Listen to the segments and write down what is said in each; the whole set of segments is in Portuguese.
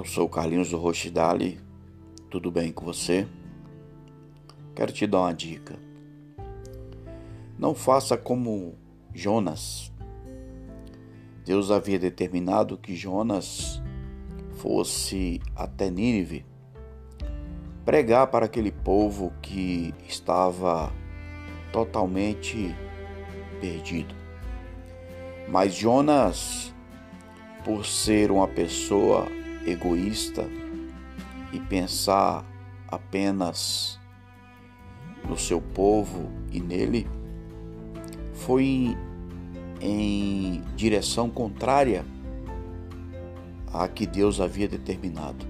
Eu sou o Carlinhos do Rochdale, tudo bem com você? Quero te dar uma dica. Não faça como Jonas. Deus havia determinado que Jonas fosse até Nínive pregar para aquele povo que estava totalmente perdido. Mas Jonas, por ser uma pessoa egoísta e pensar apenas no seu povo e nele, foi em direção contrária à que Deus havia determinado.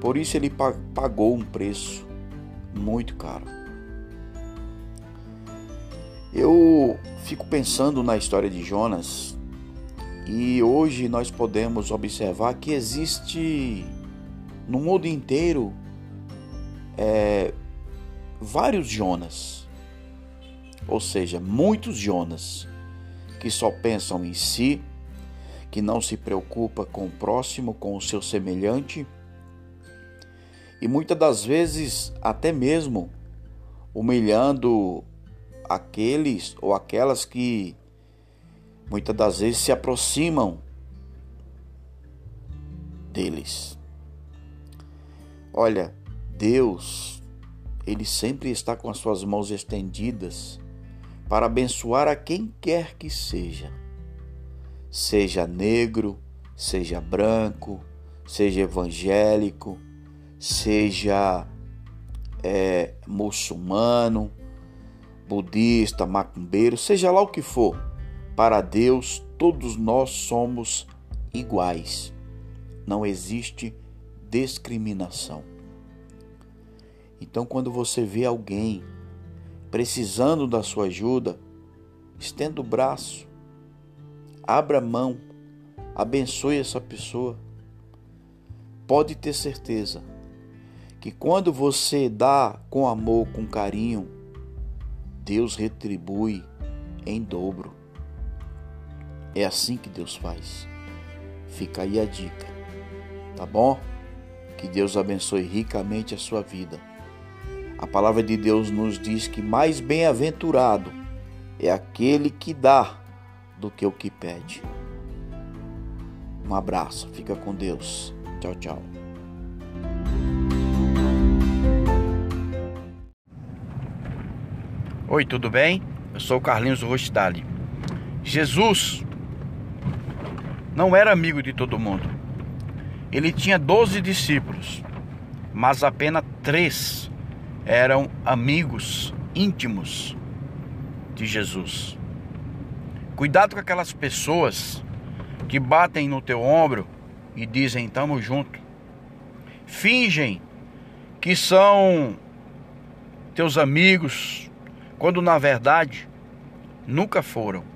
Por isso ele pagou um preço muito caro. Eu fico pensando na história de Jonas e hoje nós podemos observar que existe no mundo inteiro é, vários Jonas, ou seja, muitos Jonas que só pensam em si, que não se preocupa com o próximo, com o seu semelhante, e muitas das vezes até mesmo humilhando aqueles ou aquelas que muitas das vezes se aproximam deles. Olha, Deus, Ele sempre está com as suas mãos estendidas para abençoar a quem quer que seja, seja negro, seja branco, seja evangélico, seja é, muçulmano, budista, macumbeiro, seja lá o que for. Para Deus, todos nós somos iguais. Não existe discriminação. Então, quando você vê alguém precisando da sua ajuda, estenda o braço, abra a mão, abençoe essa pessoa. Pode ter certeza que quando você dá com amor, com carinho, Deus retribui em dobro. É assim que Deus faz. Fica aí a dica, tá bom? Que Deus abençoe ricamente a sua vida. A palavra de Deus nos diz que mais bem-aventurado é aquele que dá do que o que pede. Um abraço, fica com Deus. Tchau, tchau. Oi, tudo bem? Eu sou o Carlinhos Rostali. Jesus não era amigo de todo mundo. Ele tinha 12 discípulos, mas apenas três eram amigos íntimos de Jesus. Cuidado com aquelas pessoas que batem no teu ombro e dizem tamo junto. Fingem que são teus amigos, quando na verdade nunca foram.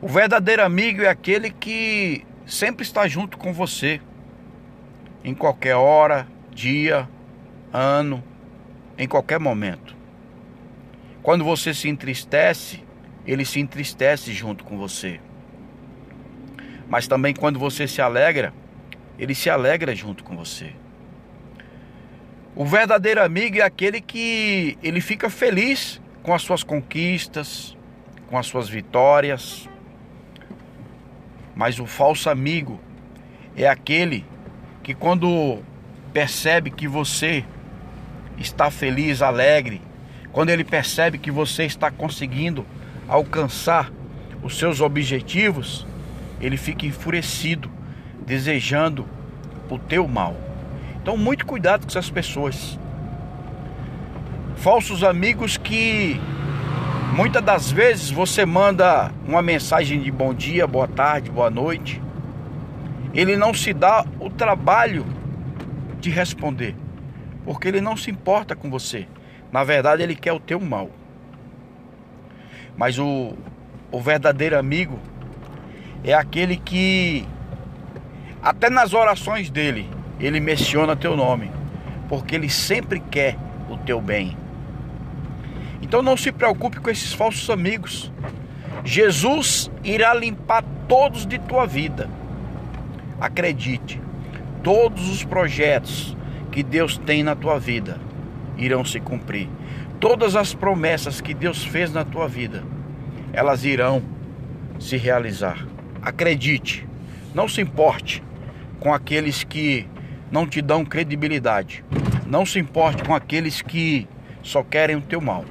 O verdadeiro amigo é aquele que sempre está junto com você, em qualquer hora, dia, ano, em qualquer momento. Quando você se entristece, ele se entristece junto com você. Mas também quando você se alegra, ele se alegra junto com você. O verdadeiro amigo é aquele que ele fica feliz com as suas conquistas, com as suas vitórias, mas o falso amigo é aquele que quando percebe que você está feliz, alegre, quando ele percebe que você está conseguindo alcançar os seus objetivos, ele fica enfurecido, desejando o teu mal. Então, muito cuidado com essas pessoas. Falsos amigos que Muitas das vezes você manda uma mensagem de bom dia, boa tarde, boa noite. Ele não se dá o trabalho de responder, porque ele não se importa com você. Na verdade, ele quer o teu mal. Mas o, o verdadeiro amigo é aquele que, até nas orações dele, ele menciona teu nome, porque ele sempre quer o teu bem. Então não se preocupe com esses falsos amigos. Jesus irá limpar todos de tua vida. Acredite, todos os projetos que Deus tem na tua vida irão se cumprir. Todas as promessas que Deus fez na tua vida, elas irão se realizar. Acredite, não se importe com aqueles que não te dão credibilidade. Não se importe com aqueles que só querem o teu mal,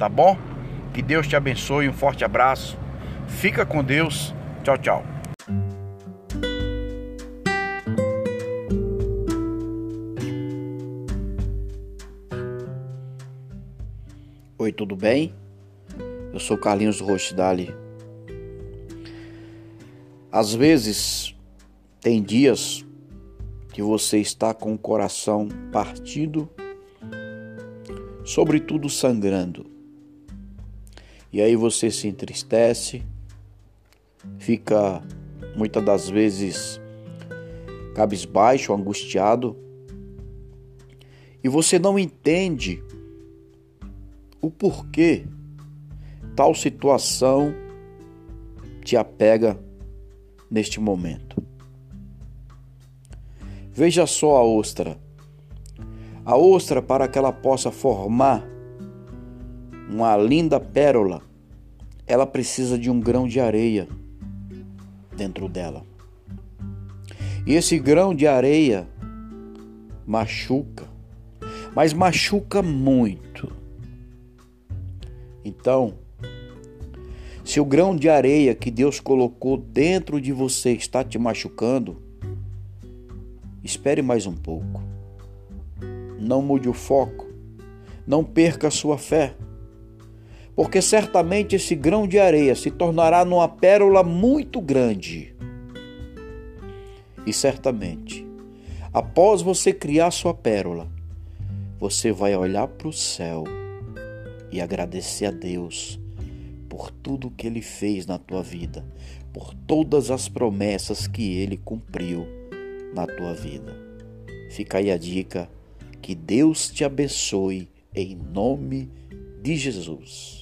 tá bom? Que Deus te abençoe, um forte abraço. Fica com Deus. Tchau, tchau. Oi, tudo bem? Eu sou Carlinhos Rochdali. Às vezes, tem dias que você está com o coração partido, sobretudo sangrando. E aí você se entristece, fica muitas das vezes cabisbaixo, angustiado, e você não entende o porquê tal situação te apega neste momento. Veja só a ostra. A ostra, para que ela possa formar uma linda pérola, ela precisa de um grão de areia dentro dela. E esse grão de areia machuca, mas machuca muito. Então, se o grão de areia que Deus colocou dentro de você está te machucando, espere mais um pouco. Não mude o foco. Não perca a sua fé. Porque certamente esse grão de areia se tornará numa pérola muito grande. E certamente, após você criar sua pérola, você vai olhar para o céu e agradecer a Deus por tudo que ele fez na tua vida, por todas as promessas que ele cumpriu na tua vida. Fica aí a dica. Que Deus te abençoe em nome de Jesus.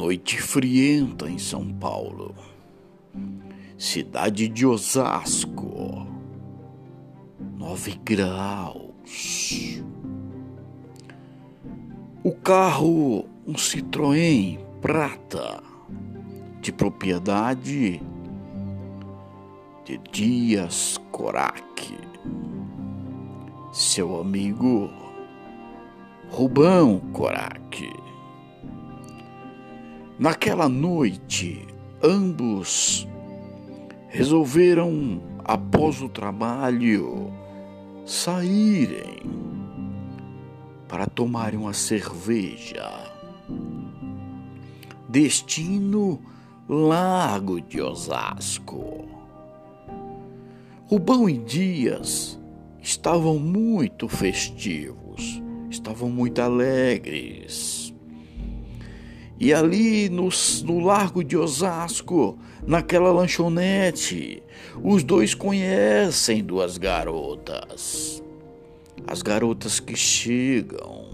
Noite frienta em São Paulo. Cidade de Osasco. Nove graus. O carro, um Citroën prata, de propriedade de Dias Corac. Seu amigo Rubão Corac. Naquela noite, ambos resolveram, após o trabalho, saírem para tomarem uma cerveja. Destino Lago de Osasco. Rubão e Dias estavam muito festivos, estavam muito alegres e ali no, no Largo de Osasco, naquela lanchonete, os dois conhecem duas garotas. As garotas que chegam.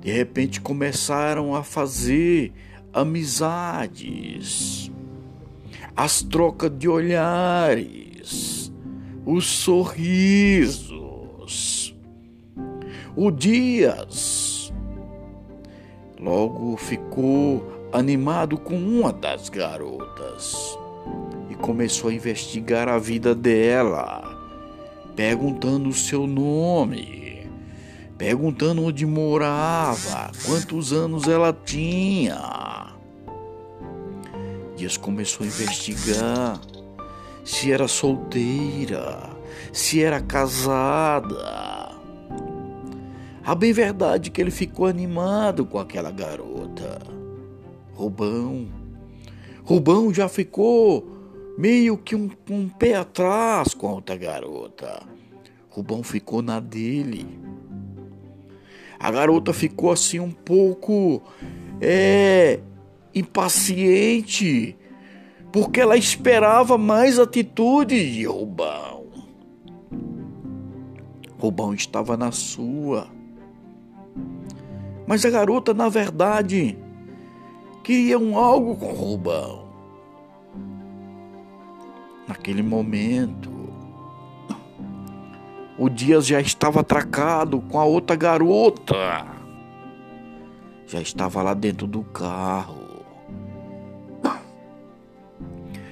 De repente começaram a fazer amizades, as trocas de olhares, os sorrisos. O Dias Logo ficou animado com uma das garotas e começou a investigar a vida dela, perguntando o seu nome, perguntando onde morava, quantos anos ela tinha. Dias começou a investigar se era solteira, se era casada a bem verdade que ele ficou animado com aquela garota. Rubão. Rubão já ficou meio que um, um pé atrás com a outra garota. Rubão ficou na dele. A garota ficou assim um pouco é impaciente, porque ela esperava mais atitude de Rubão. Rubão estava na sua. Mas a garota, na verdade, queria um algo com Rubão. Naquele momento, o Dias já estava atracado com a outra garota. Já estava lá dentro do carro.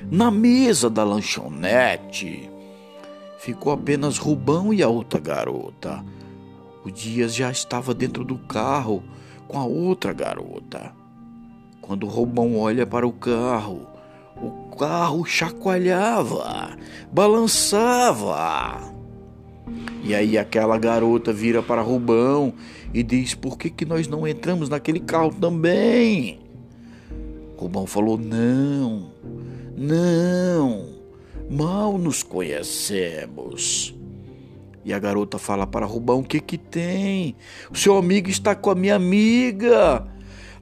Na mesa da lanchonete ficou apenas Rubão e a outra garota. O Dias já estava dentro do carro com a outra garota. Quando Rubão olha para o carro, o carro chacoalhava, balançava. E aí aquela garota vira para Rubão e diz: Por que, que nós não entramos naquele carro também? Rubão falou: Não, não, mal nos conhecemos. E a garota fala para Rubão: O que que tem? O seu amigo está com a minha amiga.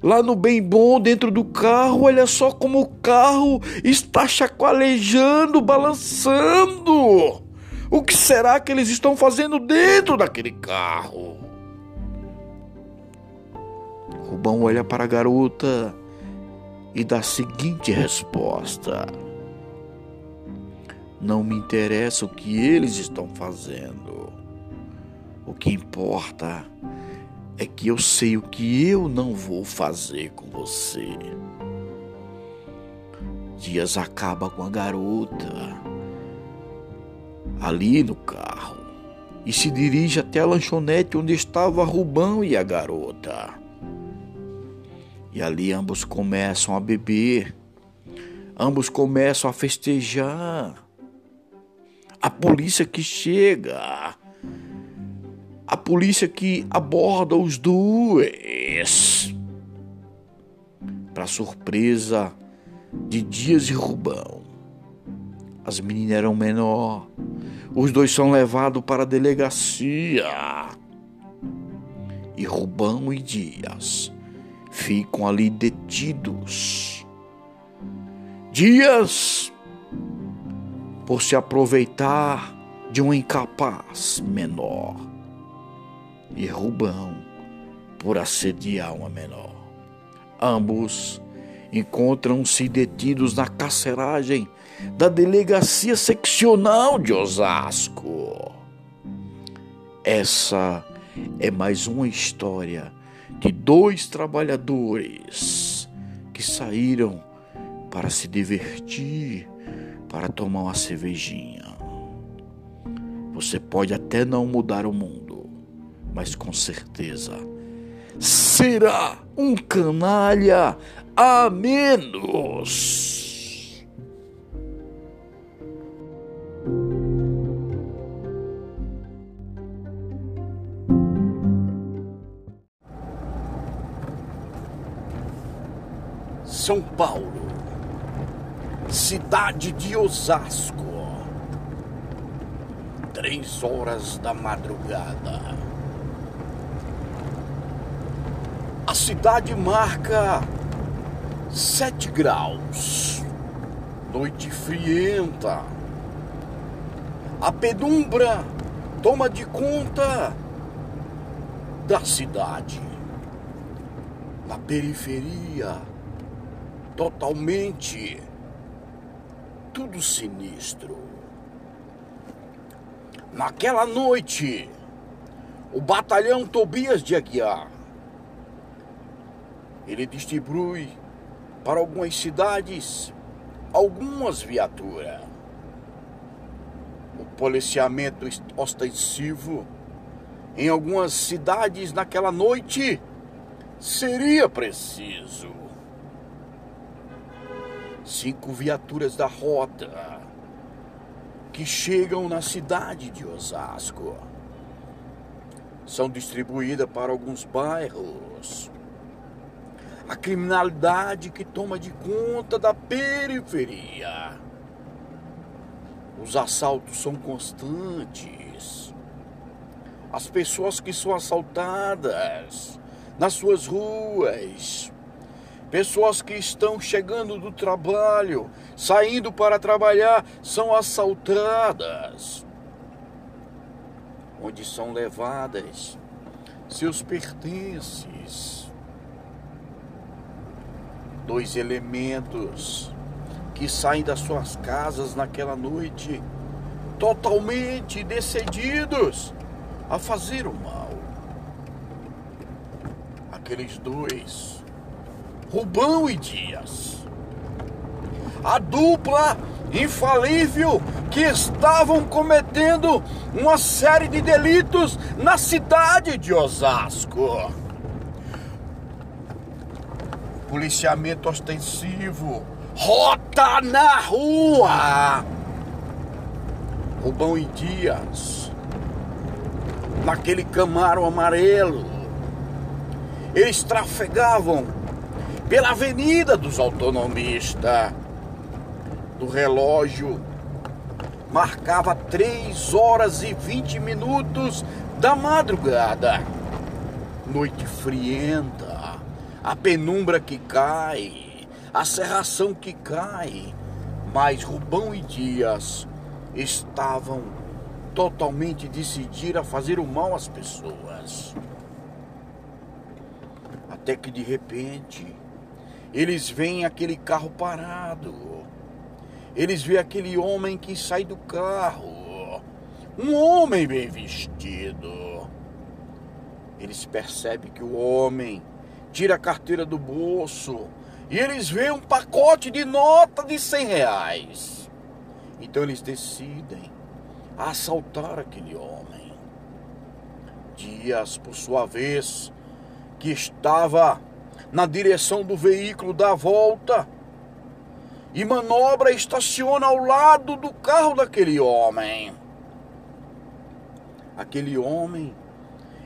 Lá no bem bom, dentro do carro, olha só como o carro está chacoalejando, balançando. O que será que eles estão fazendo dentro daquele carro? Rubão olha para a garota e dá a seguinte resposta: Não me interessa o que eles estão fazendo. O que importa é que eu sei o que eu não vou fazer com você. Dias acaba com a garota ali no carro e se dirige até a lanchonete onde estava Rubão e a garota. E ali ambos começam a beber, ambos começam a festejar. A polícia que chega, a polícia que aborda os dois. Para surpresa de Dias e Rubão, as meninas eram menor os dois são levados para a delegacia. E Rubão e Dias ficam ali detidos. Dias, por se aproveitar de um incapaz menor. E Rubão, por assediar uma menor. Ambos encontram-se detidos na carceragem da Delegacia Seccional de Osasco. Essa é mais uma história de dois trabalhadores que saíram para se divertir, para tomar uma cervejinha. Você pode até não mudar o mundo, mas com certeza será um canalha a menos. São Paulo, cidade de Osasco, três horas da madrugada. A cidade marca sete graus, noite frienta. A penumbra toma de conta da cidade. Na periferia, totalmente tudo sinistro. Naquela noite, o batalhão Tobias de Aguiar ele distribui para algumas cidades algumas viaturas. O policiamento ostensivo em algumas cidades naquela noite seria preciso cinco viaturas da rota que chegam na cidade de Osasco. São distribuídas para alguns bairros. A criminalidade que toma de conta da periferia. Os assaltos são constantes. As pessoas que são assaltadas nas suas ruas Pessoas que estão chegando do trabalho, saindo para trabalhar, são assaltadas. Onde são levadas seus pertences. Dois elementos que saem das suas casas naquela noite totalmente decididos a fazer o mal. Aqueles dois Rubão e Dias. A dupla infalível que estavam cometendo uma série de delitos na cidade de Osasco. Policiamento ostensivo, rota na rua. Rubão e Dias, naquele Camaro amarelo, eles trafegavam pela Avenida dos Autonomistas. Do relógio marcava 3 horas e 20 minutos da madrugada. Noite frienta, a penumbra que cai, a serração que cai, mas Rubão e Dias estavam totalmente decididos a fazer o mal às pessoas. Até que de repente eles veem aquele carro parado. Eles veem aquele homem que sai do carro. Um homem bem vestido. Eles percebem que o homem tira a carteira do bolso e eles veem um pacote de nota de 100 reais. Então eles decidem assaltar aquele homem. Dias, por sua vez, que estava na direção do veículo dá volta e manobra estaciona ao lado do carro daquele homem. Aquele homem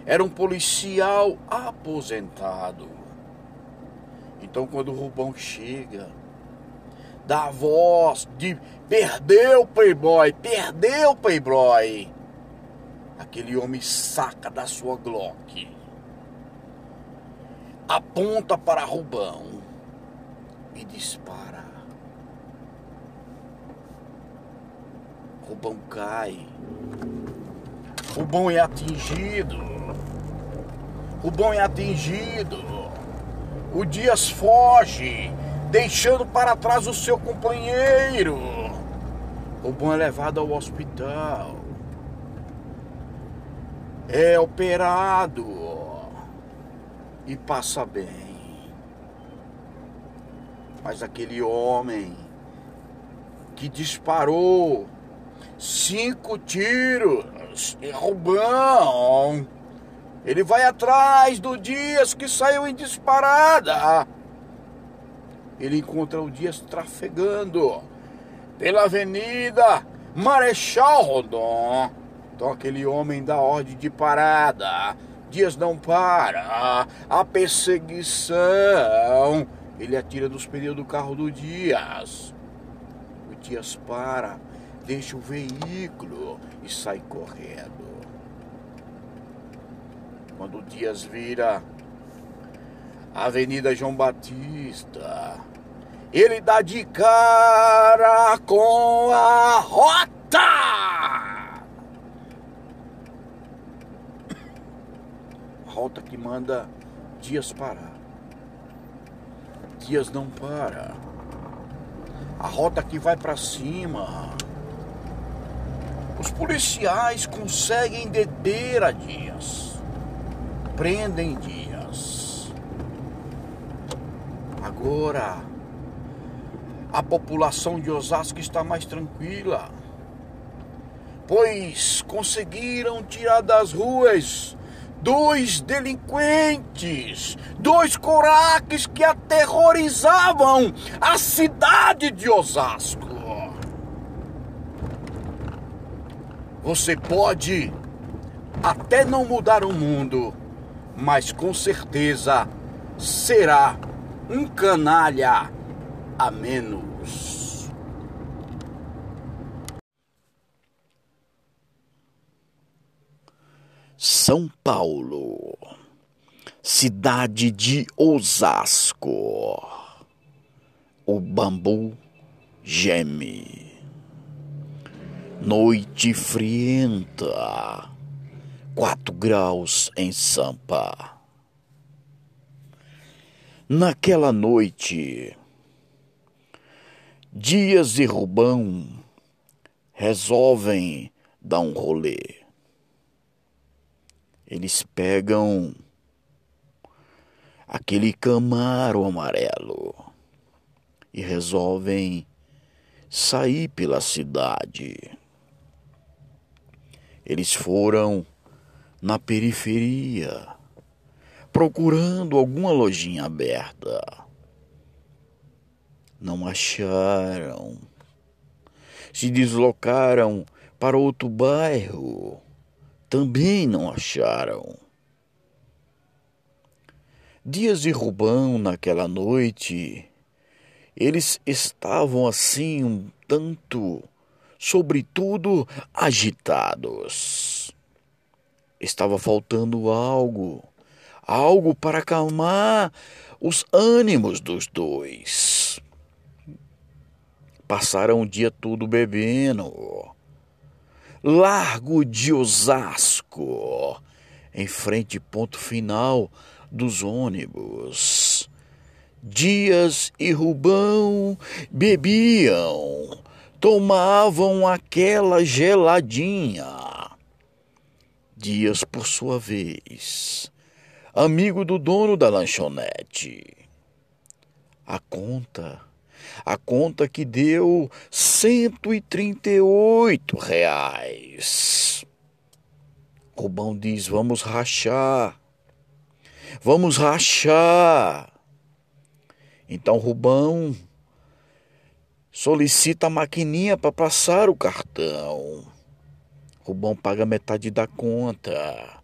era um policial aposentado. Então, quando o Rubão chega, dá a voz de perdeu, Playboy, perdeu, Playboy. Aquele homem saca da sua Glock aponta para Rubão e dispara. Rubão cai. Rubão é atingido. Rubão é atingido. O Dias foge, deixando para trás o seu companheiro. Rubão é levado ao hospital. É operado e passa bem. Mas aquele homem que disparou cinco tiros em Rubão, ele vai atrás do Dias que saiu em disparada. Ele encontra o Dias trafegando pela avenida Marechal Rondon. Então aquele homem dá ordem de parada Dias não para. A perseguição. Ele atira dos pneus do carro do Dias. O Dias para, deixa o veículo e sai correndo. Quando o Dias vira a Avenida João Batista, ele dá de cara com a rota. Rota que manda Dias parar. Dias não para. A rota que vai para cima. Os policiais conseguem deter a Dias. Prendem Dias. Agora, a população de Osasco está mais tranquila, pois conseguiram tirar das ruas dois delinquentes, dois coraques que aterrorizavam a cidade de Osasco. Você pode até não mudar o mundo, mas com certeza será um canalha a menos. São Paulo, cidade de Osasco. o bambu geme. Noite frienta, quatro graus em Sampa. Naquela noite, Dias e Rubão resolvem dar um rolê. Eles pegam aquele camaro amarelo e resolvem sair pela cidade. Eles foram na periferia procurando alguma lojinha aberta. Não acharam. Se deslocaram para outro bairro. Também não acharam. Dias de Rubão naquela noite eles estavam assim um tanto, sobretudo, agitados. Estava faltando algo, algo para acalmar os ânimos dos dois. Passaram o dia todo bebendo. Largo de Osasco, em frente ponto final dos ônibus. Dias e Rubão bebiam, tomavam aquela geladinha. Dias, por sua vez, amigo do dono da lanchonete. A conta, a conta que deu cento e trinta e oito reais. Rubão diz: vamos rachar, vamos rachar. Então Rubão solicita a maquininha para passar o cartão. Rubão paga metade da conta.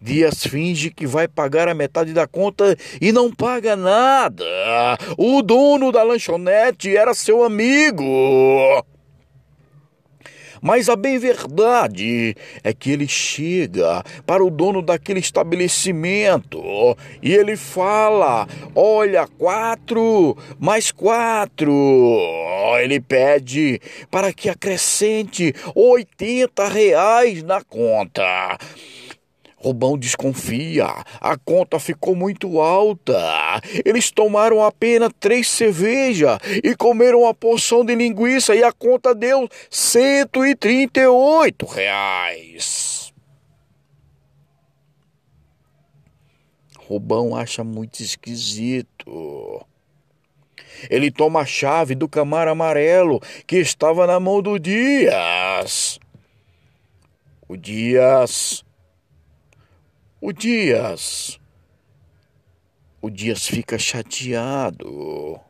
Dias finge que vai pagar a metade da conta e não paga nada. O dono da lanchonete era seu amigo. Mas a bem verdade é que ele chega para o dono daquele estabelecimento e ele fala: Olha, quatro mais quatro. Ele pede para que acrescente 80 reais na conta. Rubão desconfia. A conta ficou muito alta. Eles tomaram apenas três cervejas e comeram uma porção de linguiça e a conta deu 138 reais. Rubão acha muito esquisito. Ele toma a chave do camar amarelo que estava na mão do Dias. O Dias o Dias. O Dias fica chateado.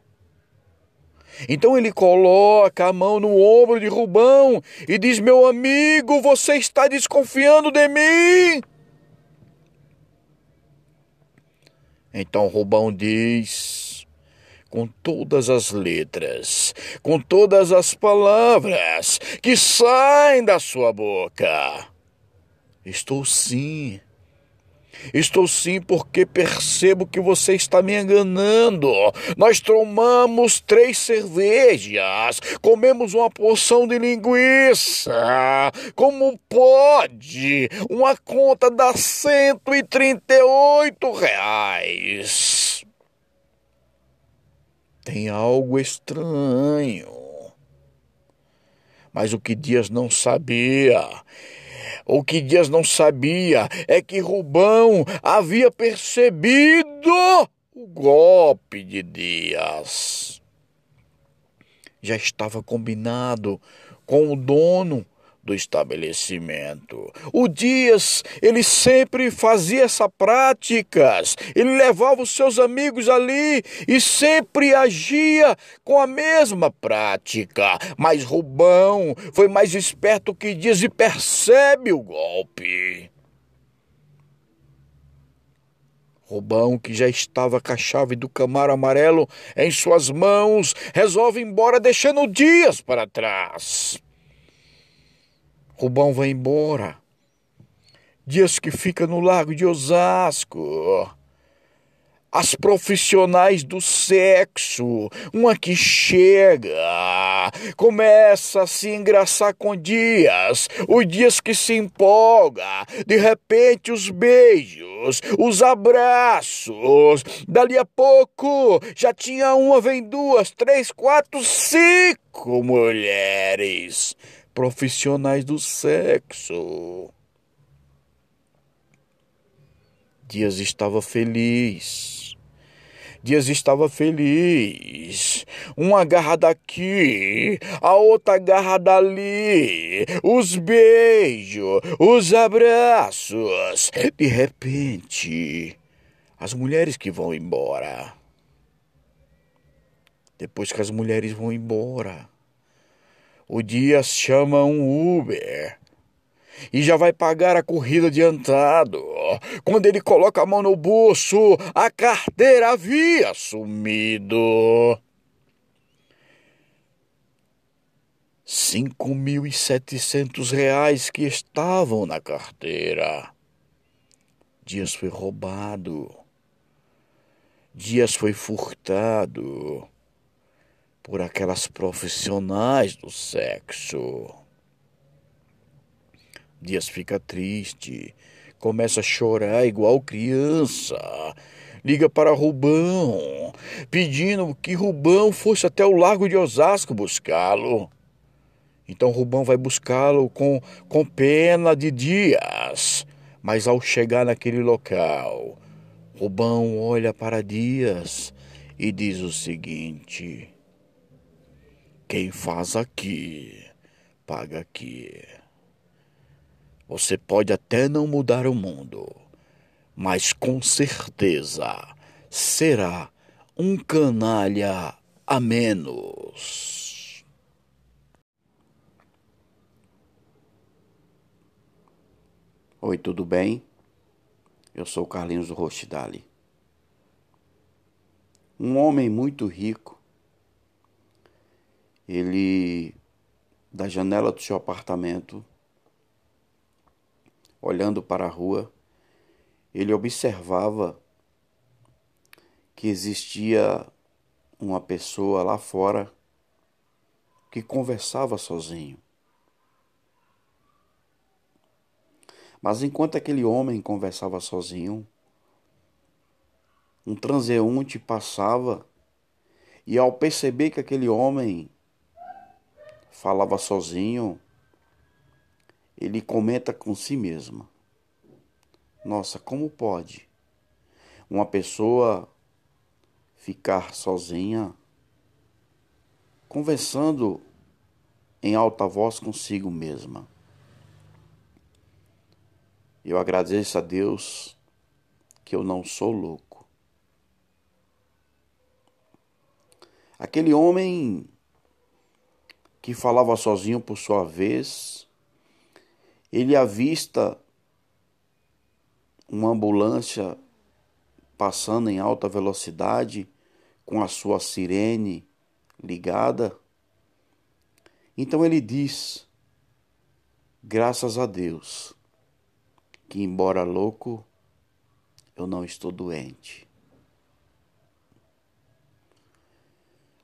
Então ele coloca a mão no ombro de Rubão e diz: Meu amigo, você está desconfiando de mim? Então Rubão diz, com todas as letras, com todas as palavras que saem da sua boca: Estou sim Estou sim porque percebo que você está me enganando. Nós tomamos três cervejas, comemos uma porção de linguiça. Como pode? Uma conta dá 138 reais. Tem algo estranho. Mas o que Dias não sabia o que Dias não sabia é que Rubão havia percebido o golpe de Dias. Já estava combinado com o dono do estabelecimento. O Dias, ele sempre fazia essas práticas. Ele levava os seus amigos ali e sempre agia com a mesma prática. Mas Rubão foi mais esperto que Dias e percebe o golpe. Rubão, que já estava com a chave do camaro amarelo em suas mãos, resolve ir embora deixando Dias para trás. Rubão vai embora. Dias que fica no lago de Osasco. as profissionais do sexo, uma que chega, começa a se engraçar com dias, os dias que se empolga, de repente os beijos, os abraços, dali a pouco já tinha uma, vem duas, três, quatro, cinco mulheres profissionais do sexo. Dias estava feliz. Dias estava feliz. Uma garra daqui, a outra garra dali. Os beijos, os abraços. De repente, as mulheres que vão embora. Depois que as mulheres vão embora, o Dias chama um Uber e já vai pagar a corrida adiantado. Quando ele coloca a mão no bolso, a carteira havia sumido. Cinco mil e setecentos reais que estavam na carteira. Dias foi roubado. Dias foi furtado por aquelas profissionais do sexo. Dias fica triste, começa a chorar igual criança. Liga para Rubão, pedindo que Rubão fosse até o Largo de Osasco buscá-lo. Então Rubão vai buscá-lo com, com pena de Dias. Mas ao chegar naquele local, Rubão olha para Dias e diz o seguinte: Quem faz aqui, paga aqui. Você pode até não mudar o mundo, mas com certeza será um canalha a menos. Oi, tudo bem? Eu sou Carlinhos Rochdali. Um homem muito rico, ele, da janela do seu apartamento, olhando para a rua, ele observava que existia uma pessoa lá fora que conversava sozinho. Mas enquanto aquele homem conversava sozinho, um transeunte passava e, ao perceber que aquele homem falava sozinho, ele comenta com si mesma: Nossa, como pode uma pessoa ficar sozinha conversando em alta voz consigo mesma? Eu agradeço a Deus que eu não sou louco. Aquele homem que falava sozinho por sua vez, ele avista uma ambulância passando em alta velocidade com a sua sirene ligada. Então ele diz: Graças a Deus, que embora louco, eu não estou doente.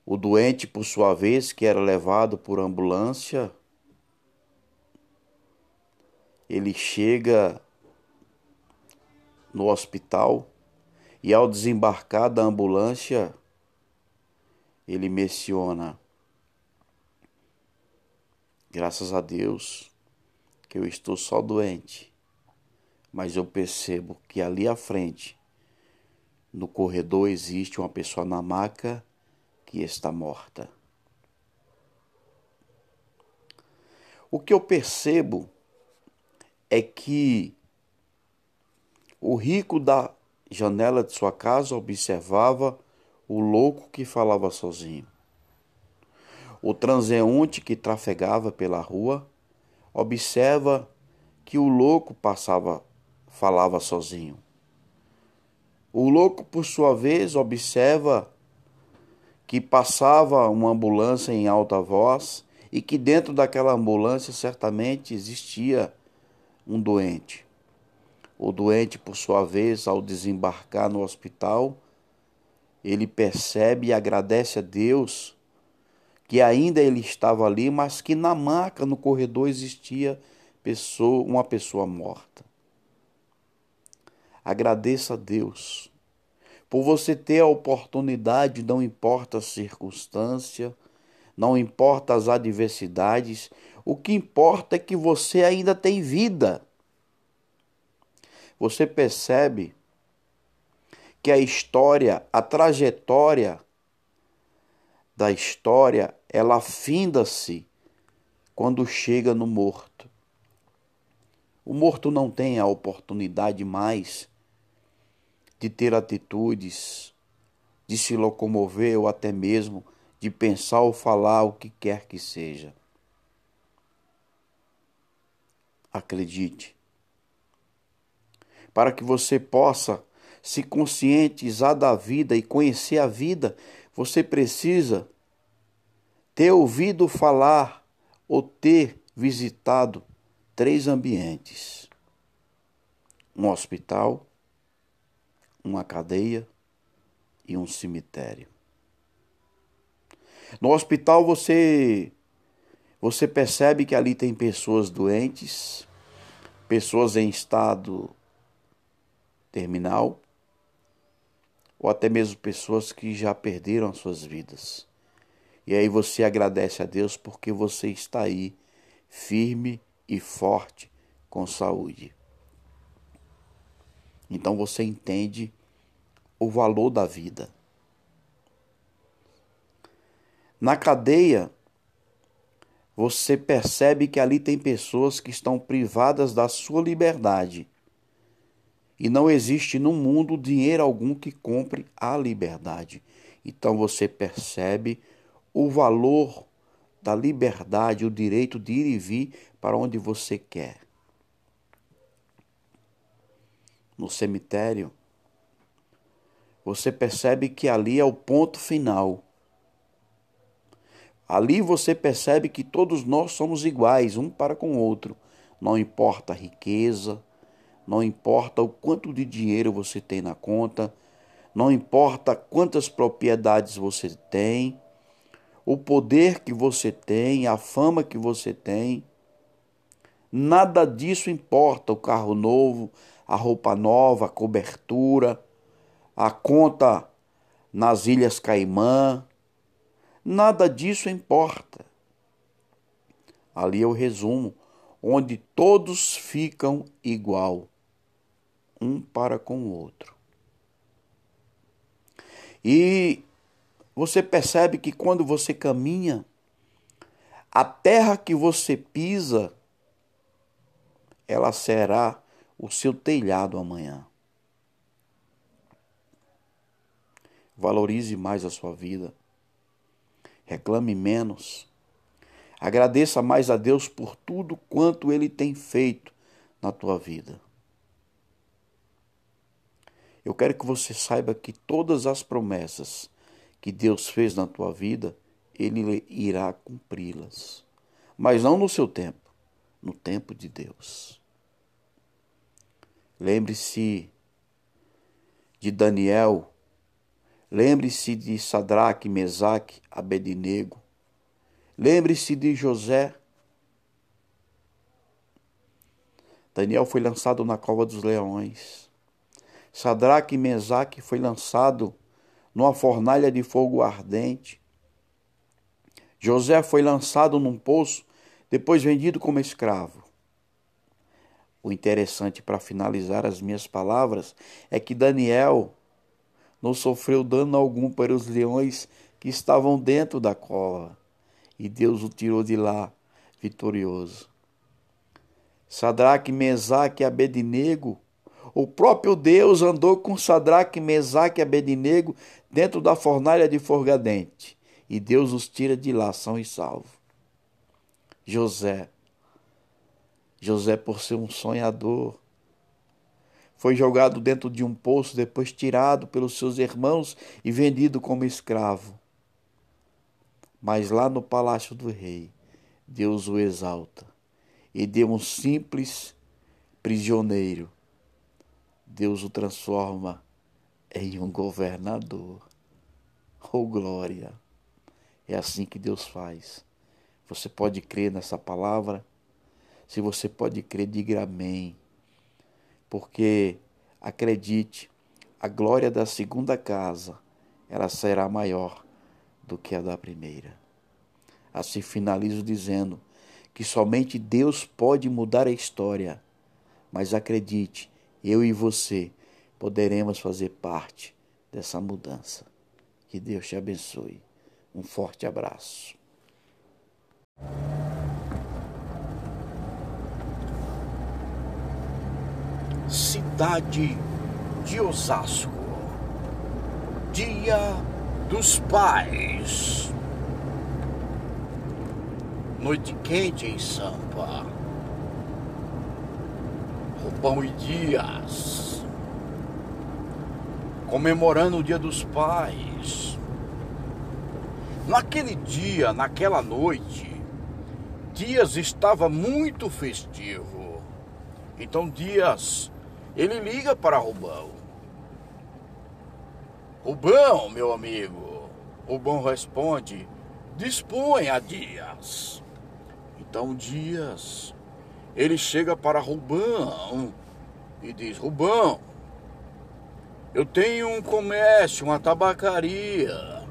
O doente, por sua vez, que era levado por ambulância, ele chega no hospital e ao desembarcar da ambulância, ele menciona: Graças a Deus que eu estou só doente, mas eu percebo que ali à frente, no corredor, existe uma pessoa na maca que está morta. O que eu percebo é que o rico da janela de sua casa observava o louco que falava sozinho. O transeunte que trafegava pela rua observa que o louco passava, falava sozinho. O louco, por sua vez, observa que passava uma ambulância em alta voz e que dentro daquela ambulância certamente existia um doente. O doente, por sua vez, ao desembarcar no hospital, ele percebe e agradece a Deus que ainda ele estava ali, mas que na maca, no corredor, existia pessoa, uma pessoa morta. Agradeça a Deus por você ter a oportunidade, não importa a circunstância, não importa as adversidades, o que importa é que você ainda tem vida. Você percebe que a história, a trajetória da história, ela finda-se quando chega no morto. O morto não tem a oportunidade mais de ter atitudes, de se locomover ou até mesmo de pensar ou falar o que quer que seja. Acredite. Para que você possa se conscientizar da vida e conhecer a vida, você precisa ter ouvido falar ou ter visitado três ambientes: um hospital, uma cadeia e um cemitério. No hospital você você percebe que ali tem pessoas doentes, pessoas em estado terminal, ou até mesmo pessoas que já perderam as suas vidas. E aí você agradece a Deus porque você está aí, firme e forte, com saúde. Então você entende o valor da vida. Na cadeia, você percebe que ali tem pessoas que estão privadas da sua liberdade e não existe no mundo dinheiro algum que compre a liberdade. Então você percebe o valor da liberdade, o direito de ir e vir para onde você quer. No cemitério, você percebe que ali é o ponto final. Ali você percebe que todos nós somos iguais, um para com o outro. Não importa a riqueza, não importa o quanto de dinheiro você tem na conta, não importa quantas propriedades você tem, o poder que você tem, a fama que você tem. Nada disso importa. O carro novo, a roupa nova, a cobertura, a conta nas Ilhas Caimã. Nada disso importa. Ali é o resumo, onde todos ficam igual um para com o outro. E você percebe que quando você caminha, a terra que você pisa, ela será o seu telhado amanhã. Valorize mais a sua vida. Reclame menos. Agradeça mais a Deus por tudo quanto Ele tem feito na tua vida. Eu quero que você saiba que todas as promessas que Deus fez na tua vida, Ele irá cumpri-las. Mas não no seu tempo, no tempo de Deus. Lembre-se de Daniel, lembre-se de Sadraque, Mesaque, Abednego, lembre-se de José. Daniel foi lançado na cova dos leões. Sadraque Mesaque foi lançado numa fornalha de fogo ardente. José foi lançado num poço, depois vendido como escravo. O interessante para finalizar as minhas palavras é que Daniel não sofreu dano algum para os leões que estavam dentro da cova, e Deus o tirou de lá vitorioso. Sadraque, Mesaque e Abednego o próprio Deus andou com Sadraque, Mesaque e Abednego dentro da fornalha de forgadente, e Deus os tira de lá são e salvo. José, José por ser um sonhador, foi jogado dentro de um poço, depois tirado pelos seus irmãos e vendido como escravo. Mas lá no palácio do rei, Deus o exalta e deu um simples prisioneiro Deus o transforma em um governador. Oh, glória! É assim que Deus faz. Você pode crer nessa palavra? Se você pode crer, diga amém. Porque, acredite, a glória da segunda casa, ela será maior do que a da primeira. Assim finalizo dizendo que somente Deus pode mudar a história. Mas acredite, eu e você poderemos fazer parte dessa mudança. Que Deus te abençoe. Um forte abraço. Cidade de Osasco. Dia dos Pais. Noite quente em Sampa. Rubão e Dias. Comemorando o Dia dos Pais. Naquele dia, naquela noite, Dias estava muito festivo. Então Dias, ele liga para Rubão. Rubão, meu amigo. Rubão responde: Disponha, Dias. Então Dias, ele chega para Rubão e diz: Rubão, eu tenho um comércio, uma tabacaria.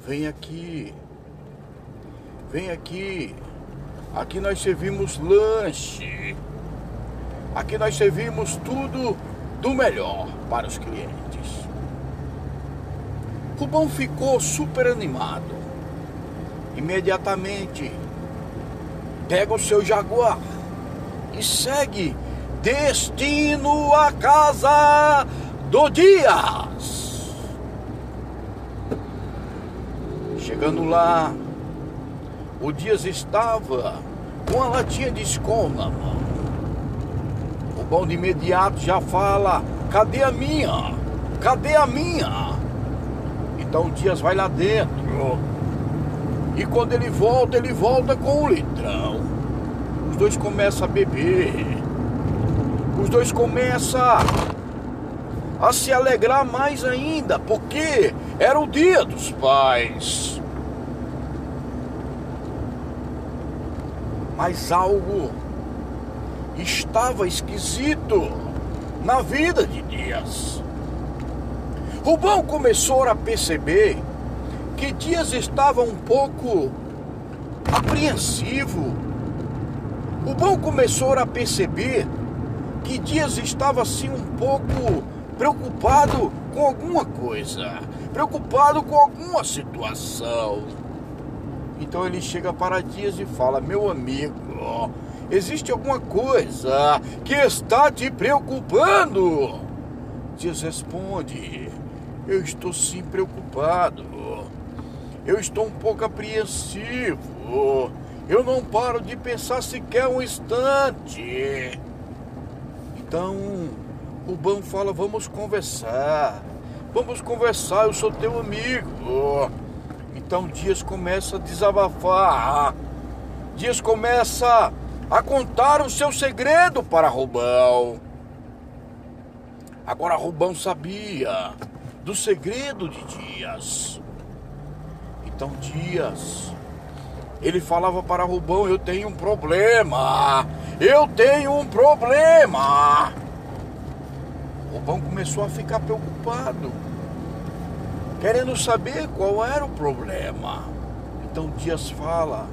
Vem aqui. Vem aqui. Aqui nós servimos lanche. Aqui nós servimos tudo do melhor para os clientes. Rubão ficou super animado. Imediatamente pega o seu jaguar e segue destino à casa do Dias. Chegando lá, o Dias estava com a latinha de escol na mão. O bom de imediato já fala: cadê a minha? Cadê a minha? Então o Dias vai lá dentro. E quando ele volta, ele volta com o litrão. Os dois começam a beber. Os dois começam a se alegrar mais ainda, porque era o dia dos pais. Mas algo estava esquisito na vida de Dias. Rubão começou a perceber que Dias estava um pouco apreensivo. Rubão começou a perceber que Dias estava assim um pouco preocupado com alguma coisa, preocupado com alguma situação. Então ele chega para Dias e fala: Meu amigo, existe alguma coisa que está te preocupando? Dias responde: Eu estou sim preocupado. Eu estou um pouco apreensivo. Eu não paro de pensar sequer um instante. Então, o Ban fala: Vamos conversar. Vamos conversar, eu sou teu amigo. Então Dias começa a desabafar. Dias começa a contar o seu segredo para Rubão. Agora Rubão sabia do segredo de Dias. Então Dias, ele falava para Rubão: Eu tenho um problema, eu tenho um problema. Rubão começou a ficar preocupado querendo saber qual era o problema. Então Dias fala,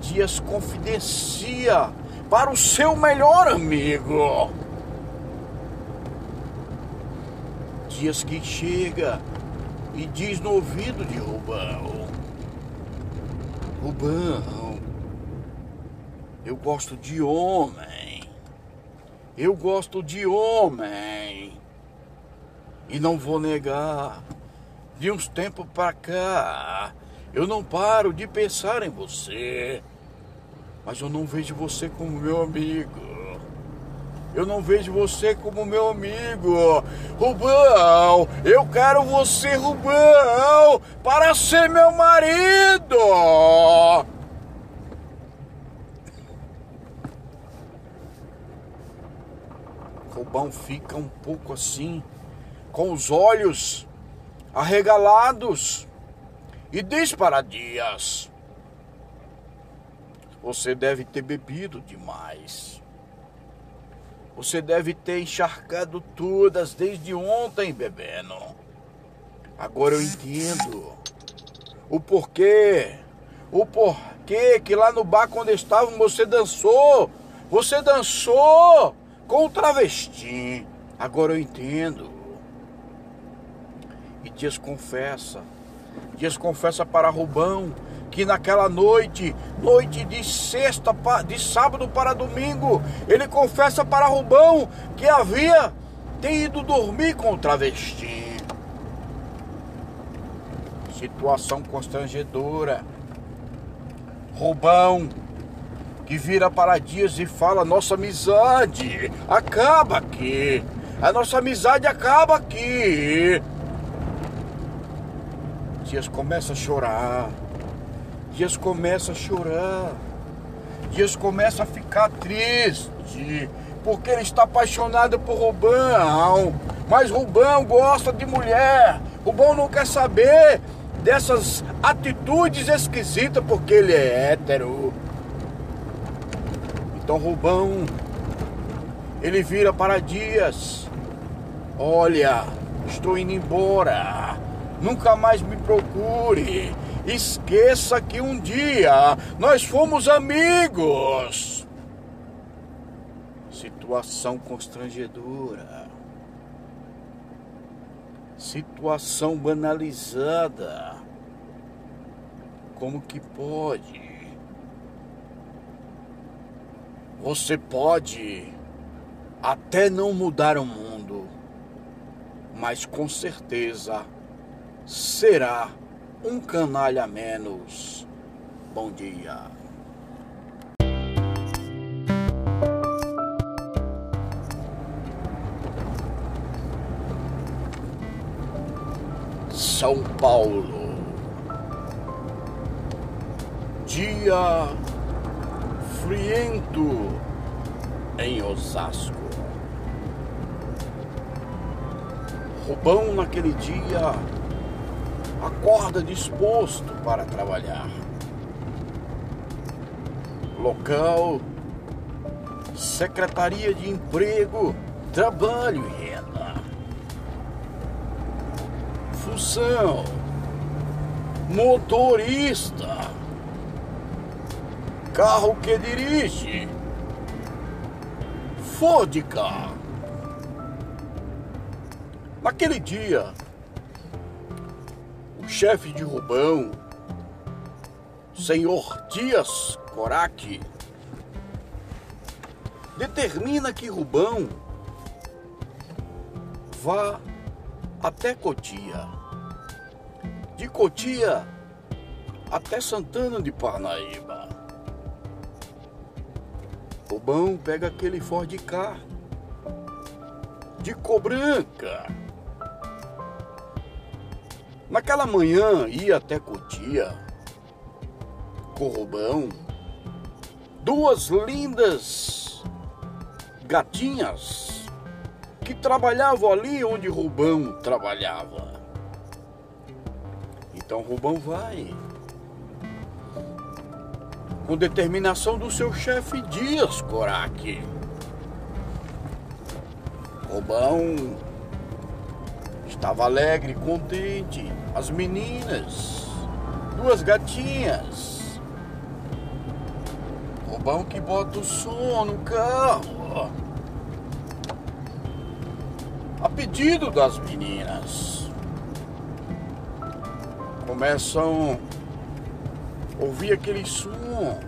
Dias confidencia para o seu melhor amigo. Dias que chega e diz no ouvido de Rubão: Rubão, eu gosto de homem. Eu gosto de homem. E não vou negar de uns tempos para cá, eu não paro de pensar em você. Mas eu não vejo você como meu amigo. Eu não vejo você como meu amigo. Rubão, eu quero você, Rubão, para ser meu marido. Rubão fica um pouco assim, com os olhos arregalados e diz para Dias: Você deve ter bebido demais. Você deve ter encharcado todas desde ontem bebendo. Agora eu entendo o porquê. O porquê que lá no bar quando estavam você dançou. Você dançou com o travesti. Agora eu entendo. E Dias confessa. Dias confessa para Rubão que naquela noite, noite de sexta, de sábado para domingo, ele confessa para Rubão que havia tem ido dormir com o travesti. Situação constrangedora. Rubão que vira para Dias e fala: Nossa amizade acaba aqui. A nossa amizade acaba aqui. Dias começa a chorar. Dias começa a chorar. Dias começa a ficar triste. Porque ele está apaixonado por Rubão. Mas Rubão gosta de mulher. Rubão não quer saber dessas atitudes esquisitas porque ele é hétero. Então Rubão, ele vira para Dias. Olha, estou indo embora. Nunca mais me procure. Esqueça que um dia nós fomos amigos. Situação constrangedora. Situação banalizada. Como que pode? Você pode até não mudar o mundo, mas com certeza será um canalha menos. Bom dia. São Paulo. Dia friento em Osasco. Rubão naquele dia acorda disposto para trabalhar. Local: Secretaria de Emprego, Trabalho e Renda. Função: Motorista. Carro que dirige. Ford Car. Naquele dia, chefe de Rubão, senhor Dias Coraque, determina que Rubão vá até Cotia. De Cotia até Santana de Parnaíba. Rubão pega aquele Ford Car de Cobranca Naquela manhã ia até Cotia, Corrobão, duas lindas gatinhas que trabalhavam ali onde Rubão trabalhava. Então Rubão vai. Com determinação do seu chefe Dias Coraque. Rubão Estava alegre, contente. As meninas, duas gatinhas. Rubão que bota o som no carro. A pedido das meninas. Começam a ouvir aquele som.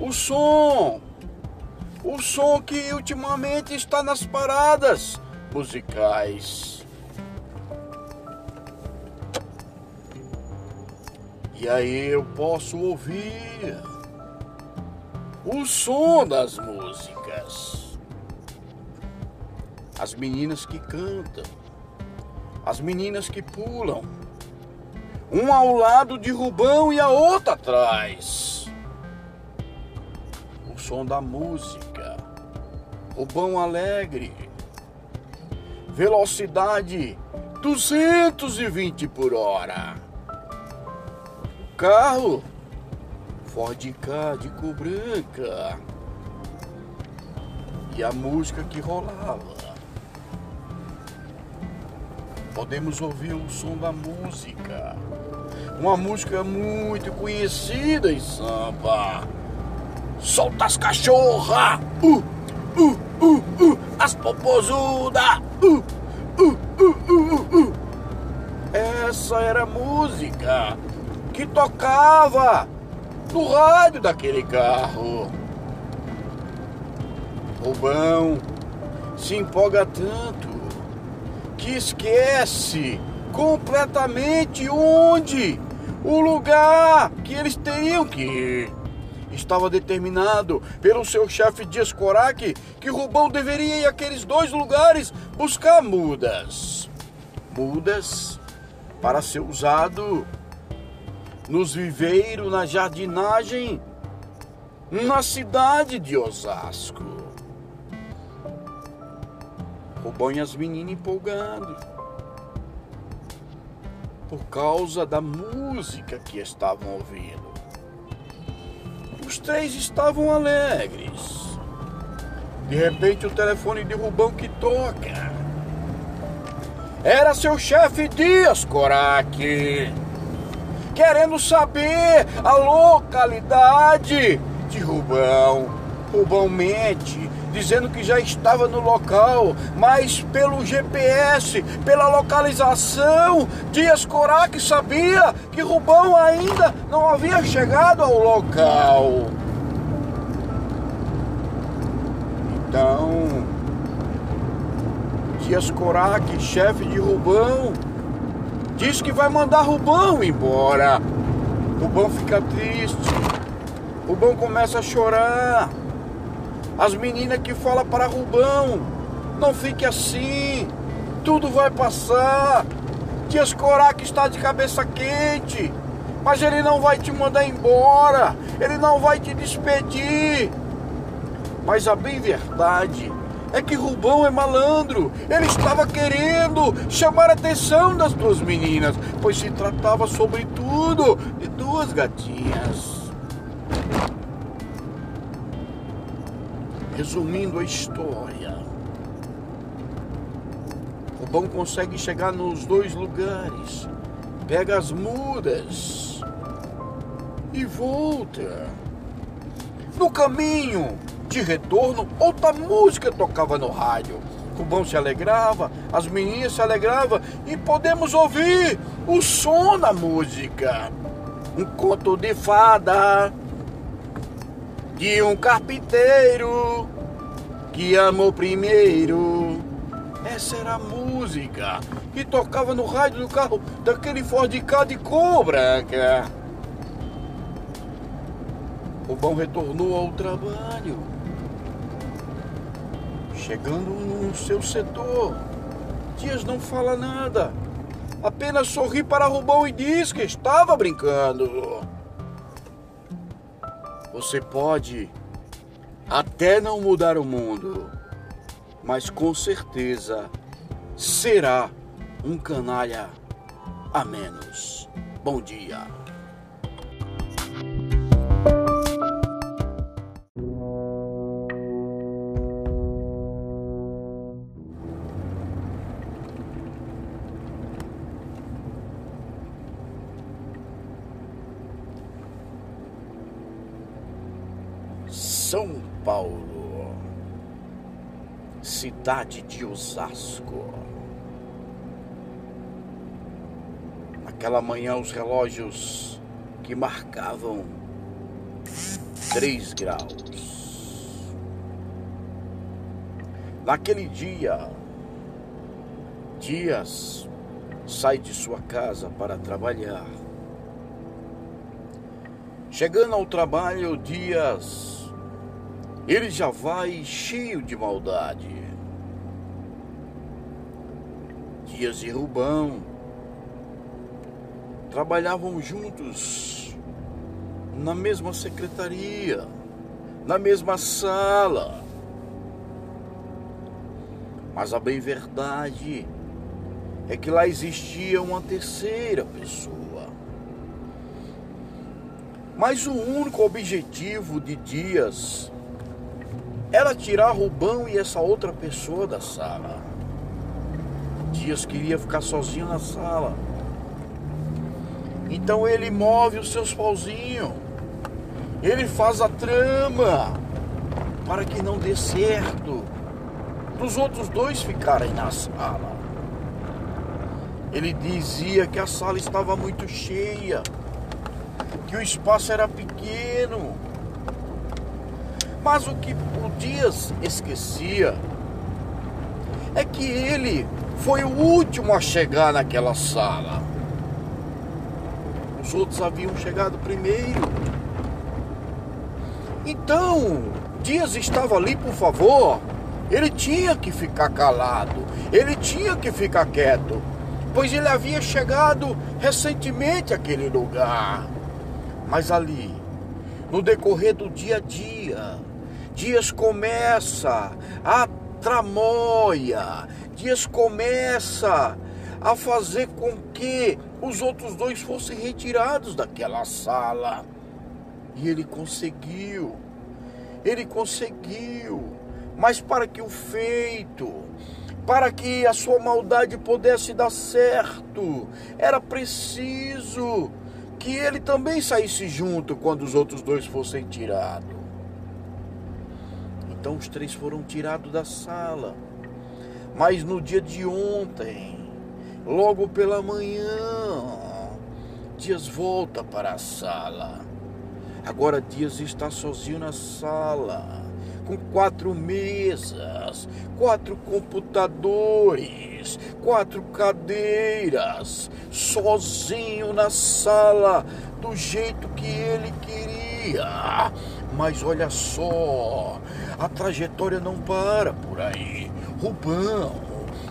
O som o som que ultimamente está nas paradas musicais. E aí eu posso ouvir o som das músicas. As meninas que cantam, as meninas que pulam, um ao lado de Rubão e a outra atrás. O som da música, Rubão alegre velocidade 220 por hora. Carro Ford K de cor branca. E a música que rolava. Podemos ouvir o som da música. Uma música muito conhecida em samba. Solta as cachorra! Uh, uh, uh, uh, as popozuda! Uh, uh, uh, uh, uh, uh. Essa era a música que tocava no rádio daquele carro. Rubão se empolga tanto que esquece completamente onde o lugar que eles teriam que ir. Estava determinado pelo seu chefe Dias Corac que Rubão deveria ir àqueles dois lugares buscar mudas. Mudas para ser usado nos viveiros, na jardinagem, na cidade de Osasco. E as meninas empolgando por causa da música que estavam ouvindo. Os três estavam alegres. De repente, o telefone de Rubão que toca. Era seu chefe Dias Corac querendo saber a localidade de Rubão. Rubão mente, dizendo que já estava no local, mas pelo GPS, pela localização, Dias Corac sabia que Rubão ainda não havia chegado ao local. Então, Dias Corac, chefe de Rubão, Diz que vai mandar Rubão embora. Rubão fica triste. Rubão começa a chorar. As meninas que falam para Rubão: Não fique assim. Tudo vai passar. Dias Corac está de cabeça quente. Mas ele não vai te mandar embora. Ele não vai te despedir. Mas a bem verdade é que Rubão é malandro. Ele estava querendo chamar a atenção das duas meninas, pois se tratava sobretudo de duas gatinhas. Resumindo a história, Rubão consegue chegar nos dois lugares, pega as mudas e volta. No caminho, de retorno, outra música tocava no rádio. Rubão se alegrava, as meninas se alegravam e podemos ouvir o som da música. Um conto de fada de um carpinteiro que amou primeiro. Essa era a música que tocava no rádio do carro daquele Ford K de cor branca. Rubão retornou ao trabalho Chegando no seu setor, Dias não fala nada. Apenas sorri para Rubão e diz que estava brincando. Você pode até não mudar o mundo, mas com certeza será um canalha a menos. Bom dia. Cidade de Osasco. Naquela manhã, os relógios que marcavam 3 graus. Naquele dia, Dias sai de sua casa para trabalhar. Chegando ao trabalho, Dias ele já vai cheio de maldade. Dias e Rubão trabalhavam juntos na mesma secretaria, na mesma sala. Mas a bem verdade é que lá existia uma terceira pessoa. Mas o único objetivo de Dias era tirar Rubão e essa outra pessoa da sala. Dias queria ficar sozinho na sala. Então ele move os seus pauzinhos. Ele faz a trama para que não dê certo. Dos outros dois ficarem na sala. Ele dizia que a sala estava muito cheia, que o espaço era pequeno. Mas o que o Dias esquecia é que ele foi o último a chegar naquela sala. Os outros haviam chegado primeiro. Então, Dias estava ali, por favor. Ele tinha que ficar calado. Ele tinha que ficar quieto pois ele havia chegado recentemente àquele lugar. Mas ali, no decorrer do dia a dia, Dias começa a tramóia, Dias começa a fazer com que os outros dois fossem retirados daquela sala. E ele conseguiu, ele conseguiu, mas para que o feito para que a sua maldade pudesse dar certo, era preciso que ele também saísse junto quando os outros dois fossem tirados. Então os três foram tirados da sala. Mas no dia de ontem, logo pela manhã, Dias volta para a sala. Agora Dias está sozinho na sala com quatro mesas, quatro computadores, quatro cadeiras, sozinho na sala, do jeito que ele queria. Mas olha só, a trajetória não para por aí. Rubão,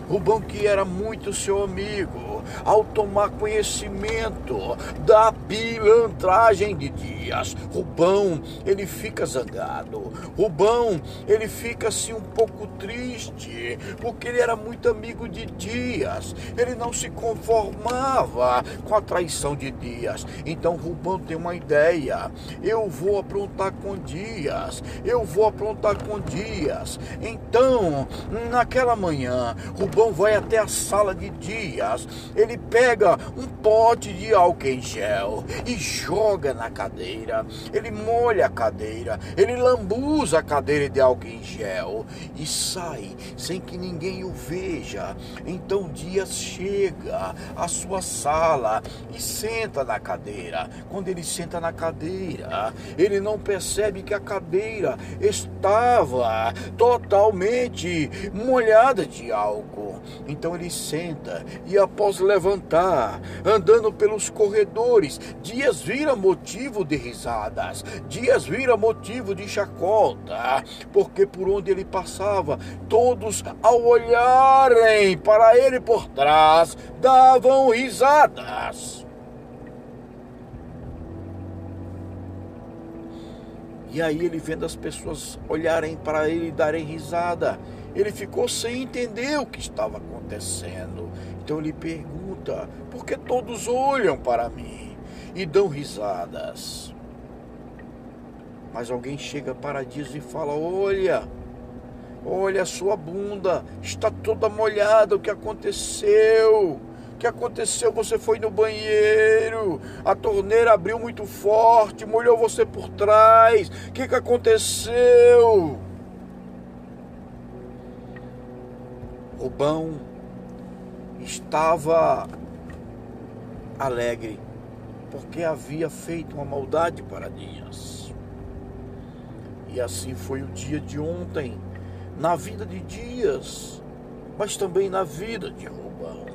Rubão que era muito seu amigo, ao tomar conhecimento da pilantragem de Dias. Rubão, ele fica zangado. Rubão, ele fica assim um pouco triste, porque ele era muito amigo de Dias. Ele não se conformava com a traição de Dias. Então Rubão tem uma ideia. Eu vou aprontar com Dias. Eu vou aprontar com Dias. Então, naquela manhã, Rubão vai até a sala de Dias ele pega um pote de álcool em gel e joga na cadeira. Ele molha a cadeira, ele lambuza a cadeira de álcool em gel e sai sem que ninguém o veja. Então Dias chega à sua sala e senta na cadeira. Quando ele senta na cadeira, ele não percebe que a cadeira estava totalmente molhada de álcool. Então ele senta e após levantar, andando pelos corredores. Dias vira motivo de risadas, dias vira motivo de chacota, porque por onde ele passava, todos ao olharem para ele por trás, davam risadas. E aí ele vendo as pessoas olharem para ele e darem risada, ele ficou sem entender o que estava acontecendo. Então ele pergunta: por que todos olham para mim e dão risadas? Mas alguém chega para Dias e fala: Olha, olha a sua bunda, está toda molhada. O que aconteceu? O que aconteceu? Você foi no banheiro, a torneira abriu muito forte, molhou você por trás. O que, que aconteceu? Rubão estava alegre porque havia feito uma maldade para Dias. E assim foi o dia de ontem, na vida de Dias, mas também na vida de Rubão.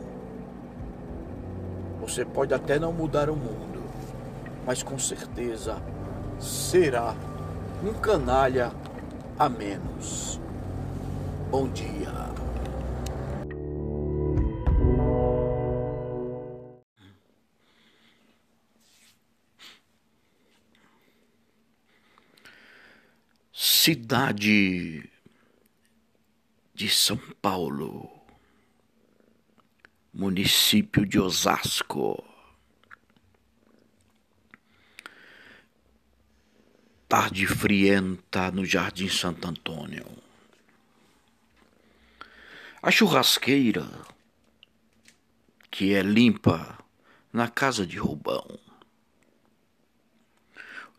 Você pode até não mudar o mundo, mas com certeza será um canalha a menos. Bom dia. Cidade de São Paulo, município de Osasco. Tarde frienta no Jardim Santo Antônio. A churrasqueira, que é limpa na casa de Rubão.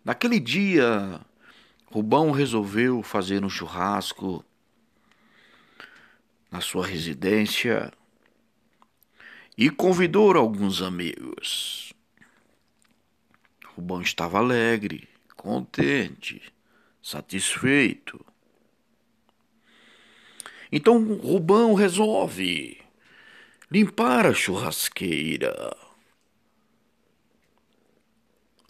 Naquele dia, Rubão resolveu fazer um churrasco na sua residência e convidou alguns amigos. Rubão estava alegre, contente, satisfeito. Então Rubão resolve limpar a churrasqueira.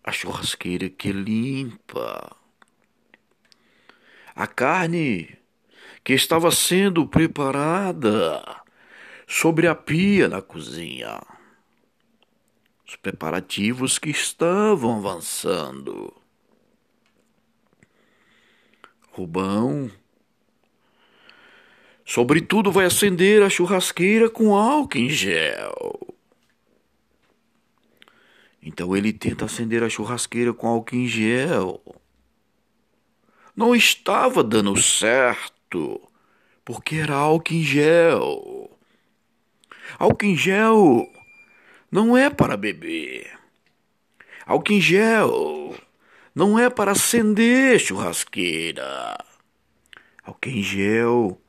A churrasqueira que limpa. A carne que estava sendo preparada sobre a pia na cozinha. Os preparativos que estavam avançando. Rubão Sobretudo vai acender a churrasqueira com álcool em gel. Então ele tenta acender a churrasqueira com álcool em gel. Não estava dando certo, porque era álcool em gel. Álcool em gel não é para beber. Álcool em gel não é para acender churrasqueira. Álcool em gel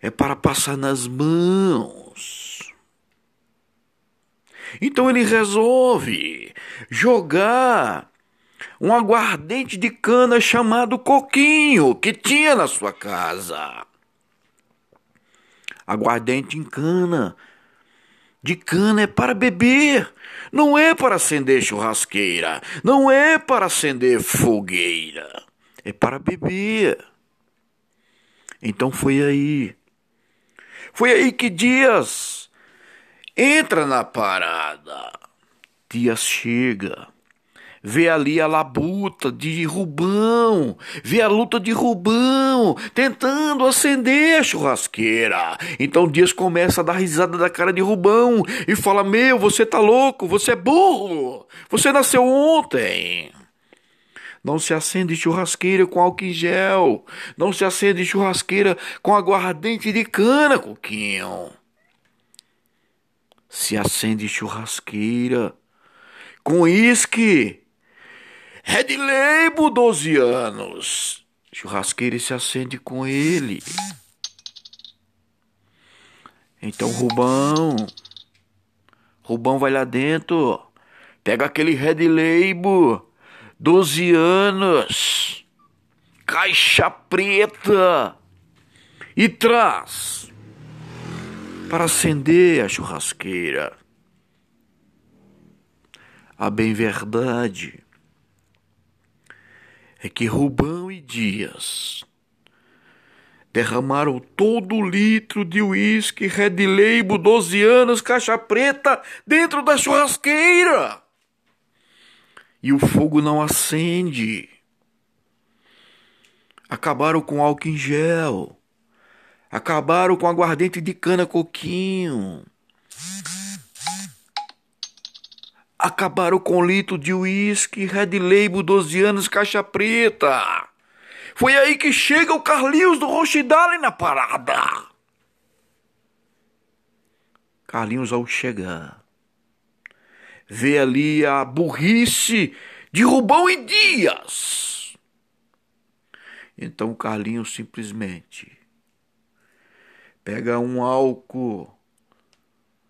é para passar nas mãos. Então ele resolve jogar um aguardente de cana chamado coquinho que tinha na sua casa. Aguardente em cana. De cana é para beber, não é para acender churrasqueira, não é para acender fogueira, é para beber. Então foi aí foi aí que Dias entra na parada. Dias chega, vê ali a labuta de Rubão, vê a luta de Rubão tentando acender a churrasqueira. Então Dias começa a dar risada da cara de Rubão e fala: Meu, você tá louco, você é burro, você nasceu ontem. Não se acende churrasqueira com álcool em gel. Não se acende churrasqueira com aguardente de cana, Coquinho. Se acende churrasqueira com uísque. Red Label 12 anos. Churrasqueira se acende com ele. Então, Rubão. Rubão vai lá dentro. Pega aquele Red Label 12 anos, caixa preta e traz para acender a churrasqueira. A bem verdade é que Rubão e Dias derramaram todo o litro de uísque Red Label 12 anos caixa preta dentro da churrasqueira e o fogo não acende. Acabaram com álcool em gel. Acabaram com aguardente de cana coquinho. Acabaram com litro de uísque Red Label 12 anos caixa preta. Foi aí que chega o Carlinhos do Rochidale na parada. Carlinhos ao chegar vê ali a burrice de Rubão e Dias. Então o Carlinhos simplesmente pega um álcool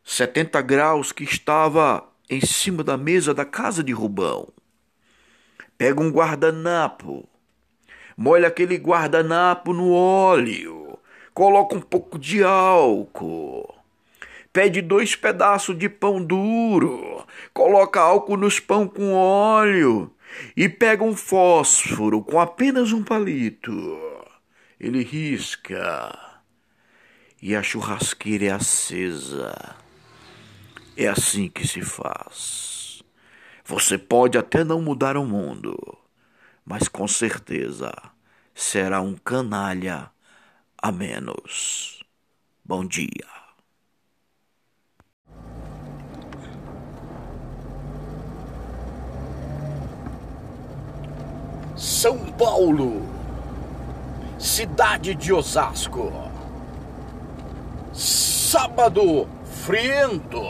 70 graus que estava em cima da mesa da casa de Rubão. Pega um guardanapo, molha aquele guardanapo no óleo, coloca um pouco de álcool pede dois pedaços de pão duro, coloca álcool nos pão com óleo e pega um fósforo com apenas um palito. Ele risca e a churrasqueira é acesa. É assim que se faz. Você pode até não mudar o mundo, mas com certeza será um canalha a menos. Bom dia. São Paulo, cidade de Osasco. Sábado friento,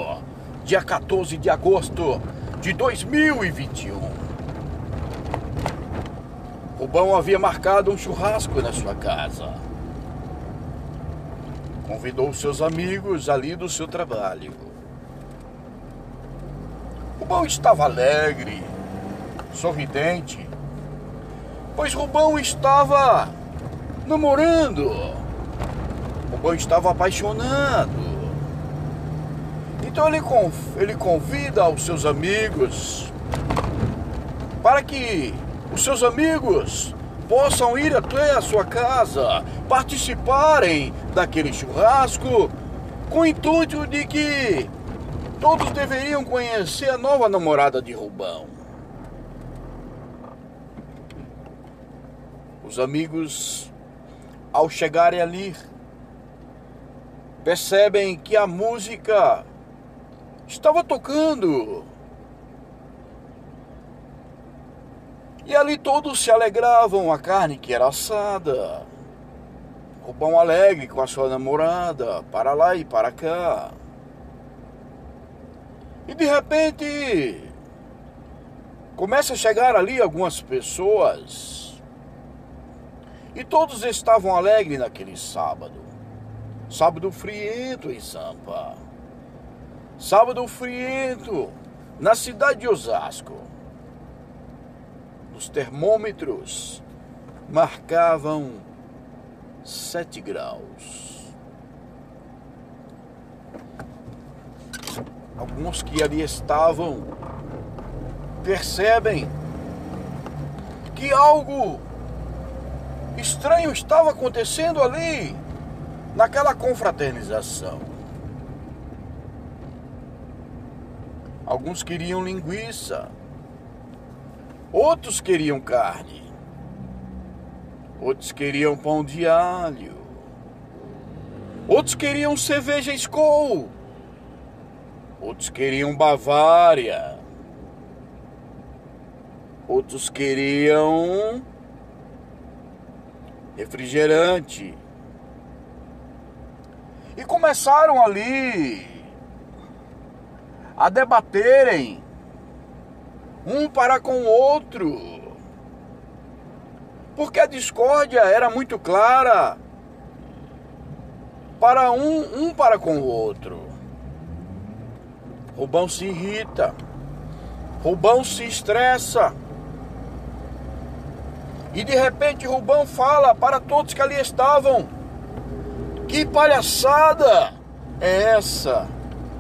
dia 14 de agosto de 2021. Rubão havia marcado um churrasco na sua casa. Convidou seus amigos ali do seu trabalho. Rubão estava alegre, sorridente, pois Rubão estava namorando. Rubão estava apaixonado. Então ele, ele convida os seus amigos para que os seus amigos possam ir até a sua casa, participarem daquele churrasco, com o intuito de que todos deveriam conhecer a nova namorada de Rubão. Os amigos, ao chegarem ali, percebem que a música estava tocando. E ali todos se alegravam, a carne que era assada. O pão alegre com a sua namorada, para lá e para cá. E de repente começa a chegar ali algumas pessoas. E todos estavam alegres naquele sábado. Sábado friento em Sampa. Sábado friento na cidade de Osasco. Os termômetros marcavam 7 graus. Alguns que ali estavam percebem que algo estranho estava acontecendo ali, naquela confraternização. Alguns queriam linguiça, outros queriam carne, outros queriam pão de alho, outros queriam cerveja Skol, outros queriam Bavária, outros queriam refrigerante. E começaram ali a debaterem um para com o outro. Porque a discórdia era muito clara para um, um para com o outro. Rubão se irrita. Rubão se estressa. E de repente Rubão fala para todos que ali estavam: Que palhaçada é essa?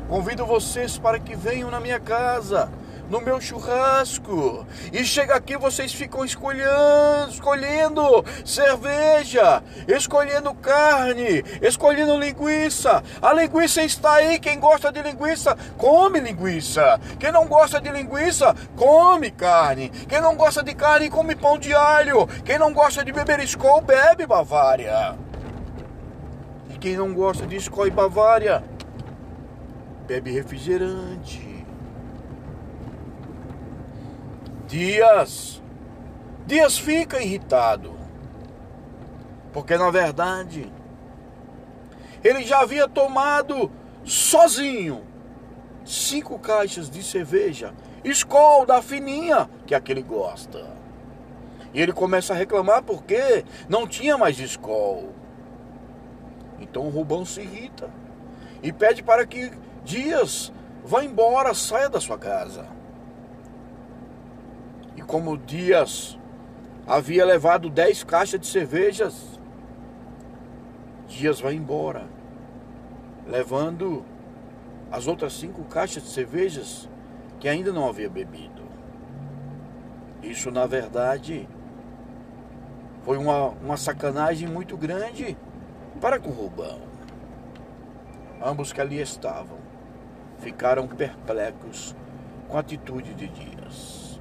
Convido vocês para que venham na minha casa, no meu churrasco. E chega aqui, vocês ficam escolhendo, escolhendo cerveja, escolhendo carne, escolhendo linguiça. A linguiça está aí. Quem gosta de linguiça, come linguiça. Quem não gosta de linguiça, come carne. Quem não gosta de carne, come pão de alho. Quem não gosta de beber Skol, bebe Bavária. E quem não gosta de Skol e Bavária, bebe refrigerante. Dias, Dias fica irritado, porque na verdade ele já havia tomado sozinho cinco caixas de cerveja, Skol da fininha que aquele gosta. E ele começa a reclamar porque não tinha mais Skol. Então o Rubão se irrita e pede para que Dias, vá embora, saia da sua casa. E como Dias havia levado dez caixas de cervejas, Dias vai embora, levando as outras cinco caixas de cervejas que ainda não havia bebido. Isso, na verdade, foi uma, uma sacanagem muito grande para com o Rubão. Ambos que ali estavam ficaram perplexos com a atitude de Dias.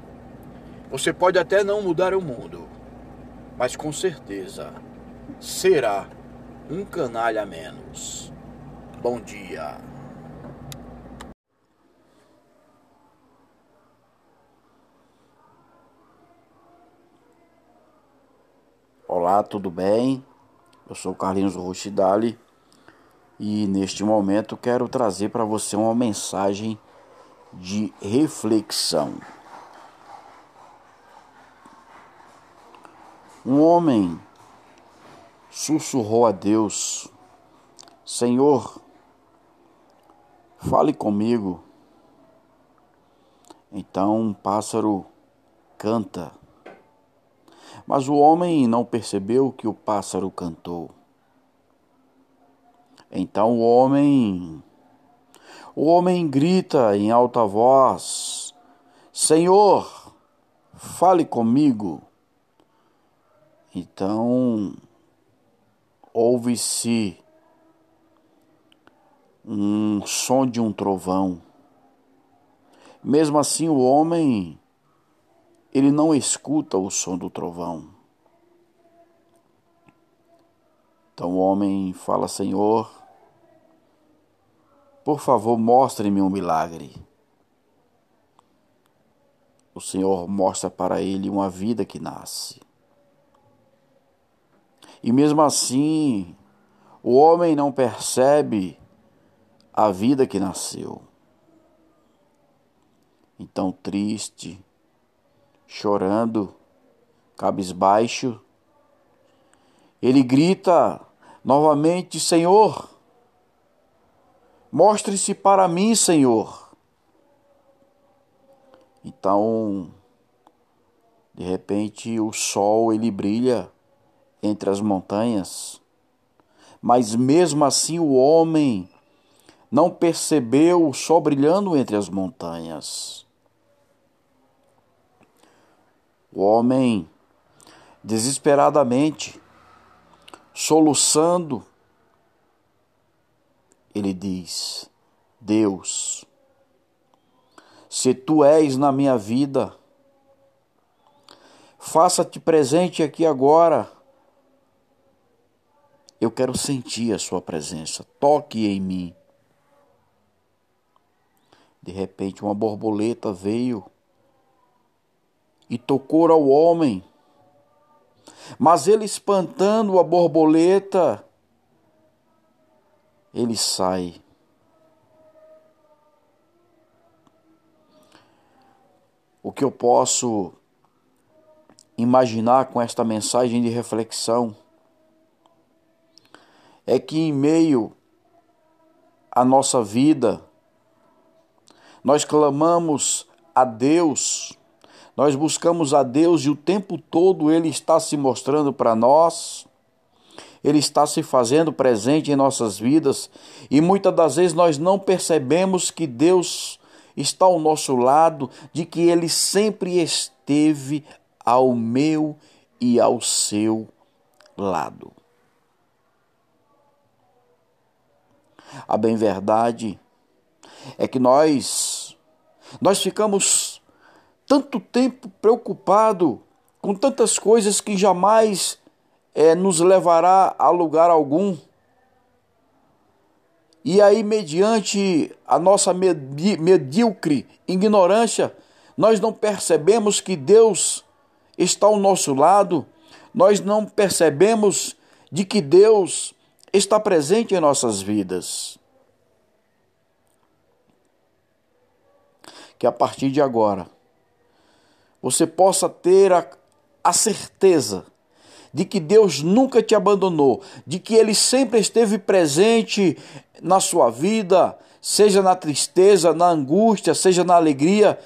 Você pode até não mudar o mundo, mas com certeza será um canalha a menos. Bom dia. Olá, tudo bem? Eu sou Carlinhos Rochidali e neste momento quero trazer para você uma mensagem de reflexão. Um homem sussurrou a Deus: Senhor, fale comigo. Então um pássaro canta. Mas o homem não percebeu que o pássaro cantou. Então o homem o homem grita em alta voz: Senhor, fale comigo. Então ouve-se um som de um trovão. Mesmo assim, o homem ele não escuta o som do trovão. Então o homem fala: Senhor, por favor, mostre-me um milagre. O Senhor mostra para ele uma vida que nasce. E mesmo assim, o homem não percebe a vida que nasceu. Então, triste, chorando, cabisbaixo, ele grita novamente: Senhor, mostre-se para mim, Senhor. Então, de repente, o sol ele brilha entre as montanhas. Mas mesmo assim o homem não percebeu o sol brilhando entre as montanhas. O homem, desesperadamente, soluçando, ele diz: Deus, se tu és na minha vida, faça-te presente aqui agora eu quero sentir a Sua presença. Toque em mim. De repente, uma borboleta veio e tocou ao homem. Mas ele, espantando a borboleta, ele sai. O que eu posso imaginar com esta mensagem de reflexão é que em meio à nossa vida, nós clamamos a Deus, nós buscamos a Deus e o tempo todo Ele está se mostrando para nós, Ele está se fazendo presente em nossas vidas e muitas das vezes nós não percebemos que Deus está ao nosso lado, de que Ele sempre esteve ao meu e ao seu lado. A bem verdade é que nós nós ficamos tanto tempo preocupado com tantas coisas que jamais é, nos levará a lugar algum. E aí, mediante a nossa medíocre ignorância, nós não percebemos que Deus está ao nosso lado, nós não percebemos de que Deus está presente em nossas vidas. Que a partir de agora você possa ter a, a certeza de que Deus nunca te abandonou, de que Ele sempre esteve presente na sua vida, seja na tristeza, na angústia, seja na alegria.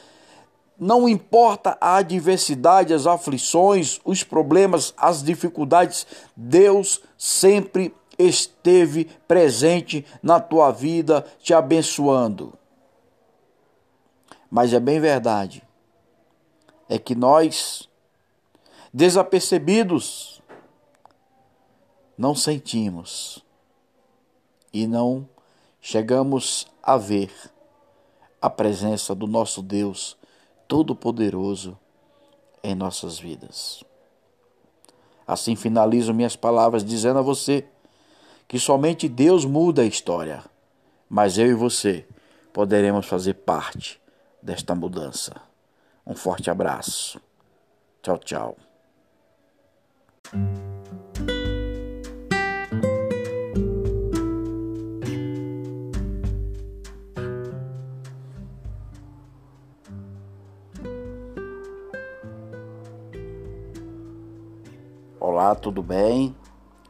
Não importa a adversidade, as aflições, os problemas, as dificuldades, Deus sempre esteve presente na tua vida, te abençoando. Mas é bem verdade, é que nós, desapercebidos, não sentimos e não chegamos a ver a presença do nosso Deus Todo-Poderoso em nossas vidas. Assim finalizo minhas palavras dizendo a você que somente Deus muda a história, mas eu e você poderemos fazer parte desta mudança. Um forte abraço. Tchau, tchau. Olá, tudo bem?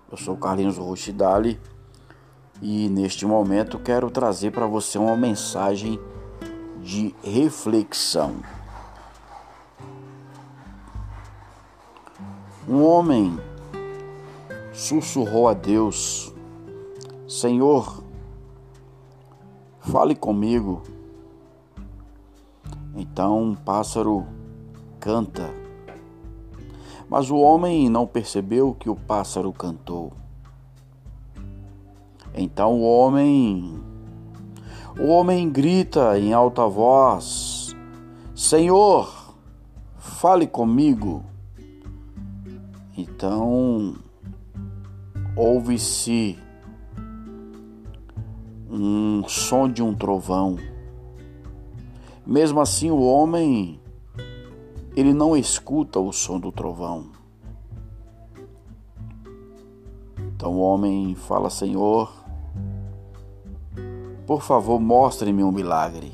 Eu sou Carlinhos Rochidali e neste momento quero trazer para você uma mensagem de reflexão. Um homem sussurrou a Deus: Senhor, fale comigo. Então um pássaro canta mas o homem não percebeu que o pássaro cantou. Então o homem o homem grita em alta voz: Senhor, fale comigo. Então ouve-se um som de um trovão. Mesmo assim, o homem ele não escuta o som do trovão. Então o homem fala: Senhor, por favor, mostre-me um milagre.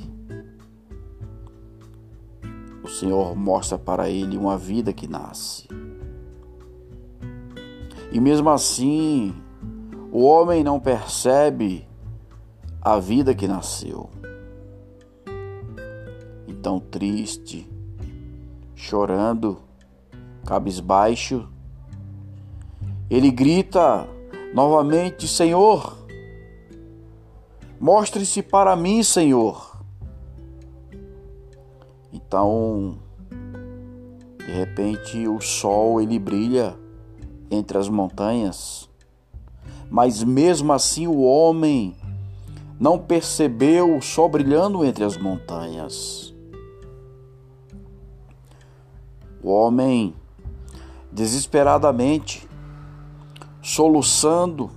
O Senhor mostra para ele uma vida que nasce. E mesmo assim, o homem não percebe a vida que nasceu. Então, triste, chorando, cabisbaixo. Ele grita novamente: Senhor, mostre-se para mim, Senhor. Então, de repente, o sol ele brilha entre as montanhas, mas mesmo assim o homem não percebeu o sol brilhando entre as montanhas. O homem, desesperadamente, soluçando,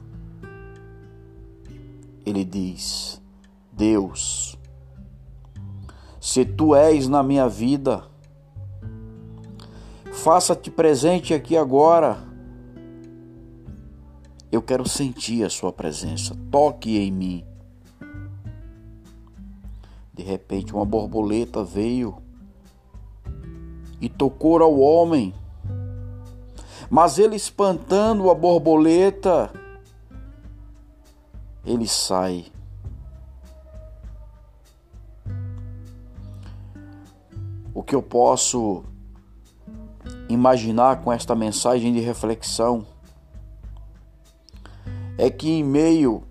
ele diz: Deus, se tu és na minha vida, faça-te presente aqui agora. Eu quero sentir a sua presença. Toque em mim. De repente, uma borboleta veio e tocou ao homem. Mas ele espantando a borboleta, ele sai. O que eu posso imaginar com esta mensagem de reflexão é que em meio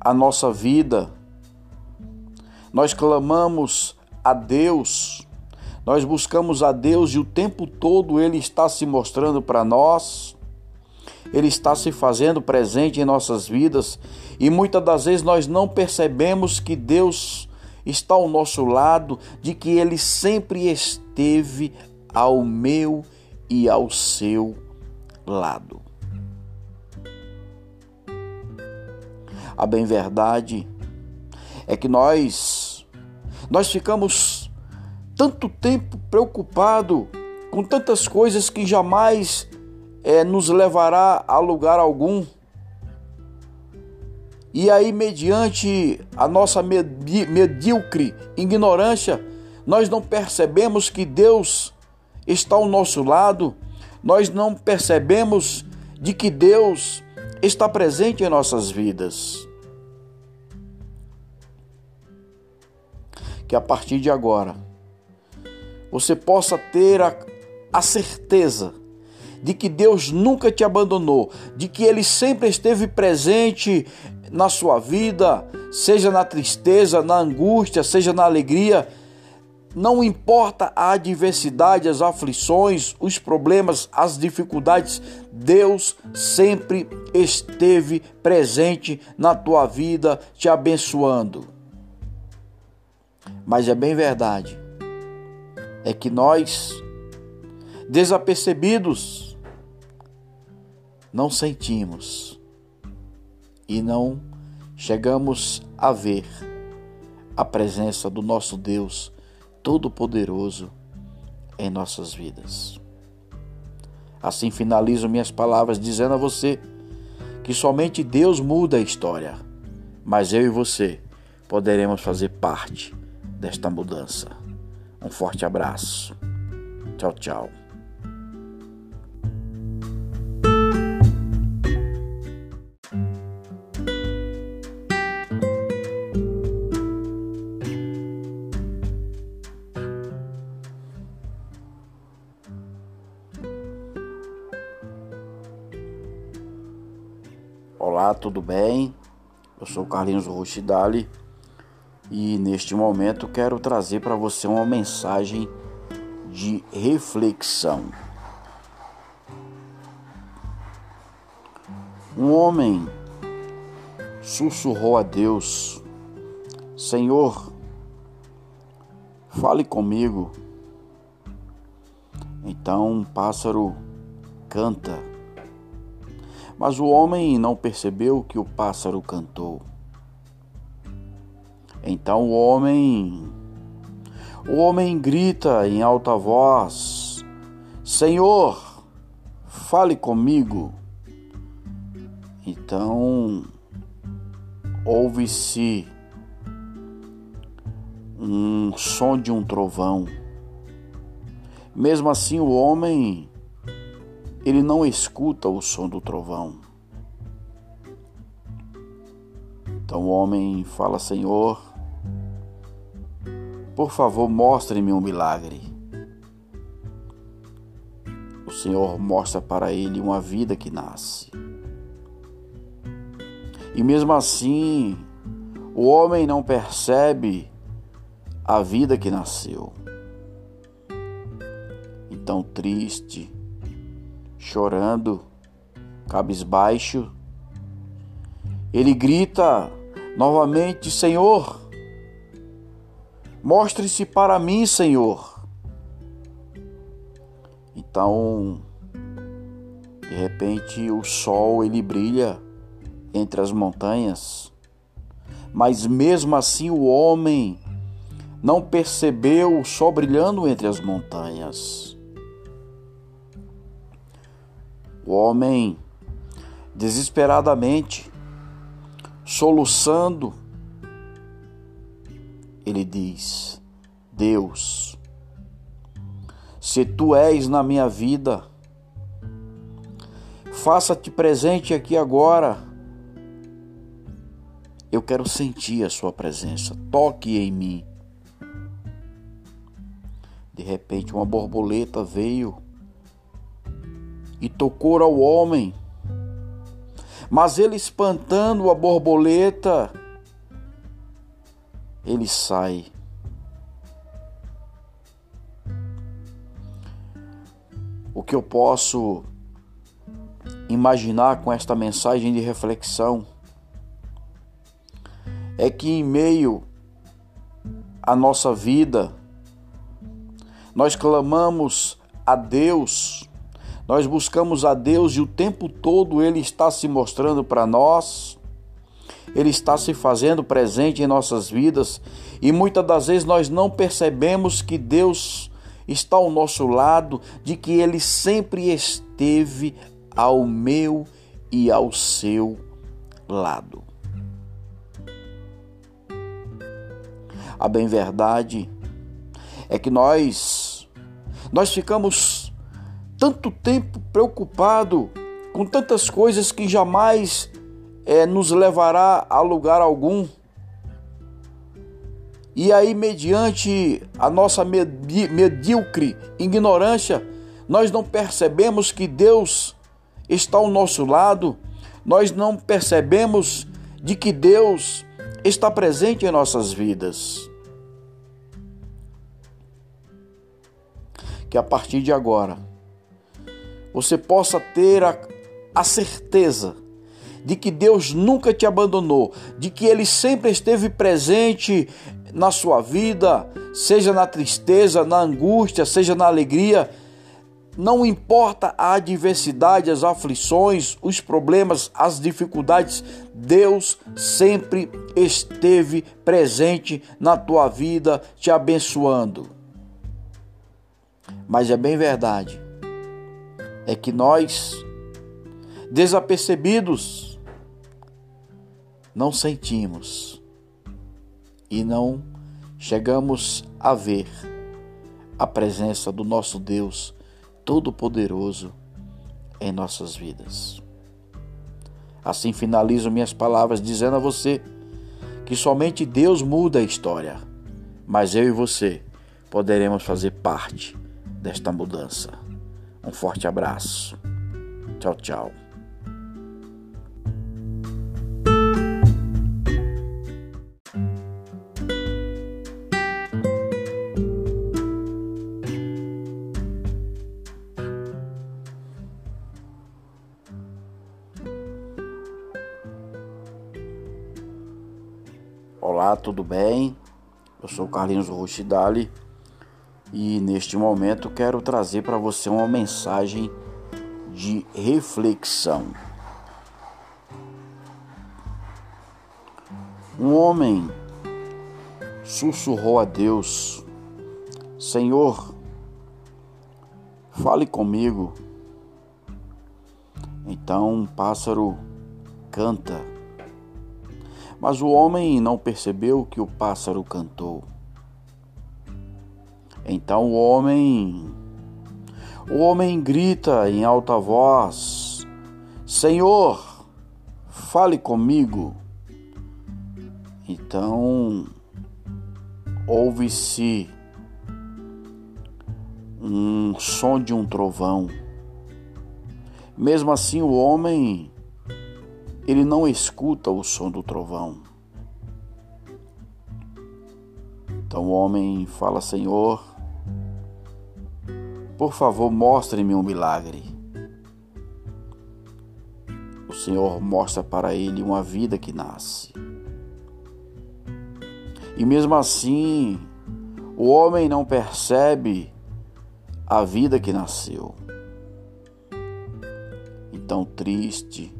à nossa vida nós clamamos a Deus nós buscamos a Deus e o tempo todo Ele está se mostrando para nós, Ele está se fazendo presente em nossas vidas e muitas das vezes nós não percebemos que Deus está ao nosso lado, de que Ele sempre esteve ao meu e ao seu lado. A bem verdade é que nós nós ficamos tanto tempo preocupado com tantas coisas que jamais é, nos levará a lugar algum. E aí, mediante a nossa medíocre ignorância, nós não percebemos que Deus está ao nosso lado, nós não percebemos de que Deus está presente em nossas vidas. Que a partir de agora, você possa ter a, a certeza de que Deus nunca te abandonou, de que Ele sempre esteve presente na sua vida, seja na tristeza, na angústia, seja na alegria. Não importa a adversidade, as aflições, os problemas, as dificuldades, Deus sempre esteve presente na tua vida, te abençoando. Mas é bem verdade é que nós, desapercebidos, não sentimos e não chegamos a ver a presença do nosso Deus Todo-Poderoso em nossas vidas. Assim finalizo minhas palavras dizendo a você que somente Deus muda a história, mas eu e você poderemos fazer parte desta mudança. Um forte abraço. Tchau, tchau. Olá, tudo bem? Eu sou Carlinhos Rochidali e neste momento quero trazer para você uma mensagem de reflexão. Um homem sussurrou a Deus: Senhor, fale comigo. Então um pássaro canta mas o homem não percebeu que o pássaro cantou. Então o homem o homem grita em alta voz: Senhor, fale comigo. Então ouve-se um som de um trovão. Mesmo assim, o homem ele não escuta o som do trovão. Então o homem fala: Senhor, por favor, mostre-me um milagre. O Senhor mostra para ele uma vida que nasce. E mesmo assim, o homem não percebe a vida que nasceu. Então, triste, chorando, cabisbaixo. Ele grita novamente: Senhor, mostre-se para mim, Senhor. Então, de repente, o sol ele brilha entre as montanhas, mas mesmo assim o homem não percebeu o sol brilhando entre as montanhas. O homem, desesperadamente, soluçando, ele diz: Deus, se tu és na minha vida, faça-te presente aqui agora. Eu quero sentir a sua presença. Toque em mim. De repente, uma borboleta veio e tocou ao homem. Mas ele, espantando a borboleta, ele sai. O que eu posso imaginar com esta mensagem de reflexão é que, em meio à nossa vida, nós clamamos a Deus nós buscamos a Deus e o tempo todo Ele está se mostrando para nós, Ele está se fazendo presente em nossas vidas e muitas das vezes nós não percebemos que Deus está ao nosso lado, de que Ele sempre esteve ao meu e ao seu lado. A bem verdade é que nós nós ficamos tanto tempo preocupado com tantas coisas que jamais é, nos levará a lugar algum. E aí, mediante a nossa medíocre ignorância, nós não percebemos que Deus está ao nosso lado, nós não percebemos de que Deus está presente em nossas vidas. Que a partir de agora, você possa ter a, a certeza de que Deus nunca te abandonou, de que Ele sempre esteve presente na sua vida, seja na tristeza, na angústia, seja na alegria. não importa a adversidade, as aflições, os problemas, as dificuldades, Deus sempre esteve presente na tua vida, te abençoando. Mas é bem verdade, é que nós, desapercebidos, não sentimos e não chegamos a ver a presença do nosso Deus Todo-Poderoso em nossas vidas. Assim finalizo minhas palavras dizendo a você que somente Deus muda a história, mas eu e você poderemos fazer parte desta mudança. Um forte abraço. Tchau, tchau. Tudo bem? Eu sou Carlinhos Rochidali e neste momento quero trazer para você uma mensagem de reflexão. Um homem sussurrou a Deus: Senhor, fale comigo. Então um pássaro canta mas o homem não percebeu que o pássaro cantou. Então o homem o homem grita em alta voz: Senhor, fale comigo. Então ouve-se um som de um trovão. Mesmo assim, o homem ele não escuta o som do trovão. Então o homem fala: Senhor, por favor, mostre-me um milagre. O Senhor mostra para ele uma vida que nasce. E mesmo assim, o homem não percebe a vida que nasceu. Então, triste,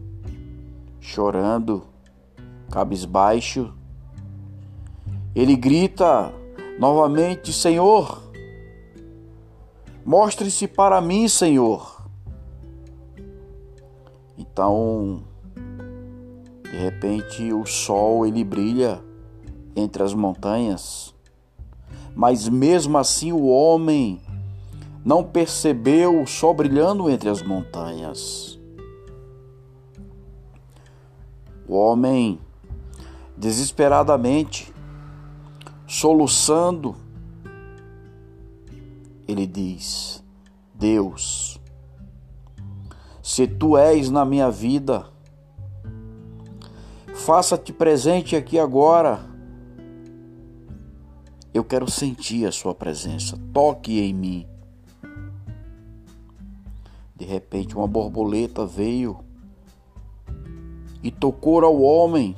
chorando, cabisbaixo. Ele grita novamente: Senhor, mostre-se para mim, Senhor. Então, de repente, o sol ele brilha entre as montanhas, mas mesmo assim o homem não percebeu o sol brilhando entre as montanhas. O homem, desesperadamente, soluçando, ele diz: Deus, se tu és na minha vida, faça-te presente aqui agora. Eu quero sentir a sua presença. Toque em mim. De repente, uma borboleta veio e tocou ao homem.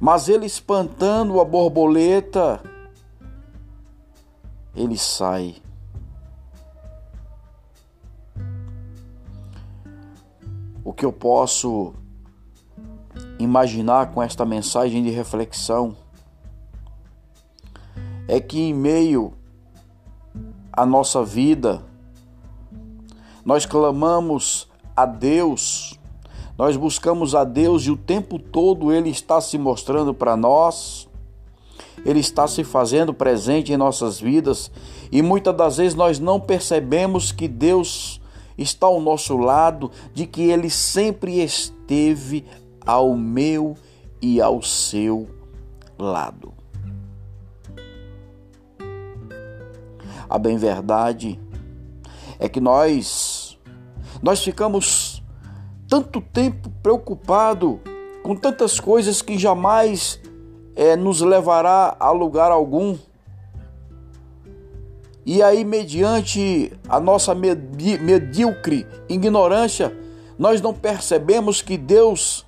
Mas ele espantando a borboleta, ele sai. O que eu posso imaginar com esta mensagem de reflexão é que em meio à nossa vida nós clamamos a Deus nós buscamos a Deus e o tempo todo Ele está se mostrando para nós, Ele está se fazendo presente em nossas vidas e muitas das vezes nós não percebemos que Deus está ao nosso lado, de que Ele sempre esteve ao meu e ao seu lado. A bem verdade é que nós nós ficamos tanto tempo preocupado com tantas coisas que jamais é, nos levará a lugar algum. E aí, mediante a nossa medíocre ignorância, nós não percebemos que Deus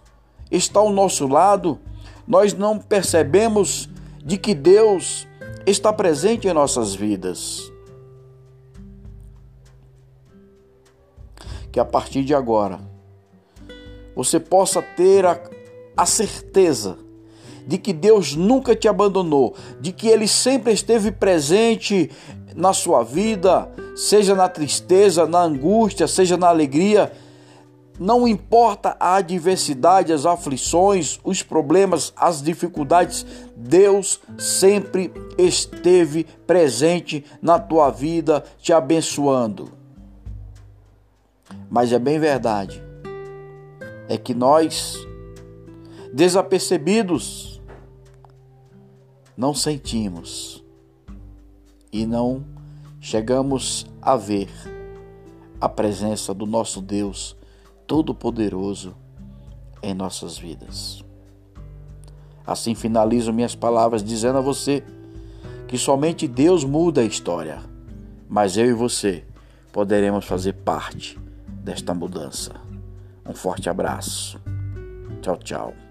está ao nosso lado, nós não percebemos de que Deus está presente em nossas vidas. que a partir de agora você possa ter a, a certeza de que Deus nunca te abandonou, de que Ele sempre esteve presente na sua vida, seja na tristeza, na angústia, seja na alegria. Não importa a adversidade, as aflições, os problemas, as dificuldades, Deus sempre esteve presente na tua vida, te abençoando. Mas é bem verdade, é que nós, desapercebidos, não sentimos e não chegamos a ver a presença do nosso Deus Todo-Poderoso em nossas vidas. Assim finalizo minhas palavras dizendo a você que somente Deus muda a história, mas eu e você poderemos fazer parte desta mudança. Um forte abraço. Tchau, tchau.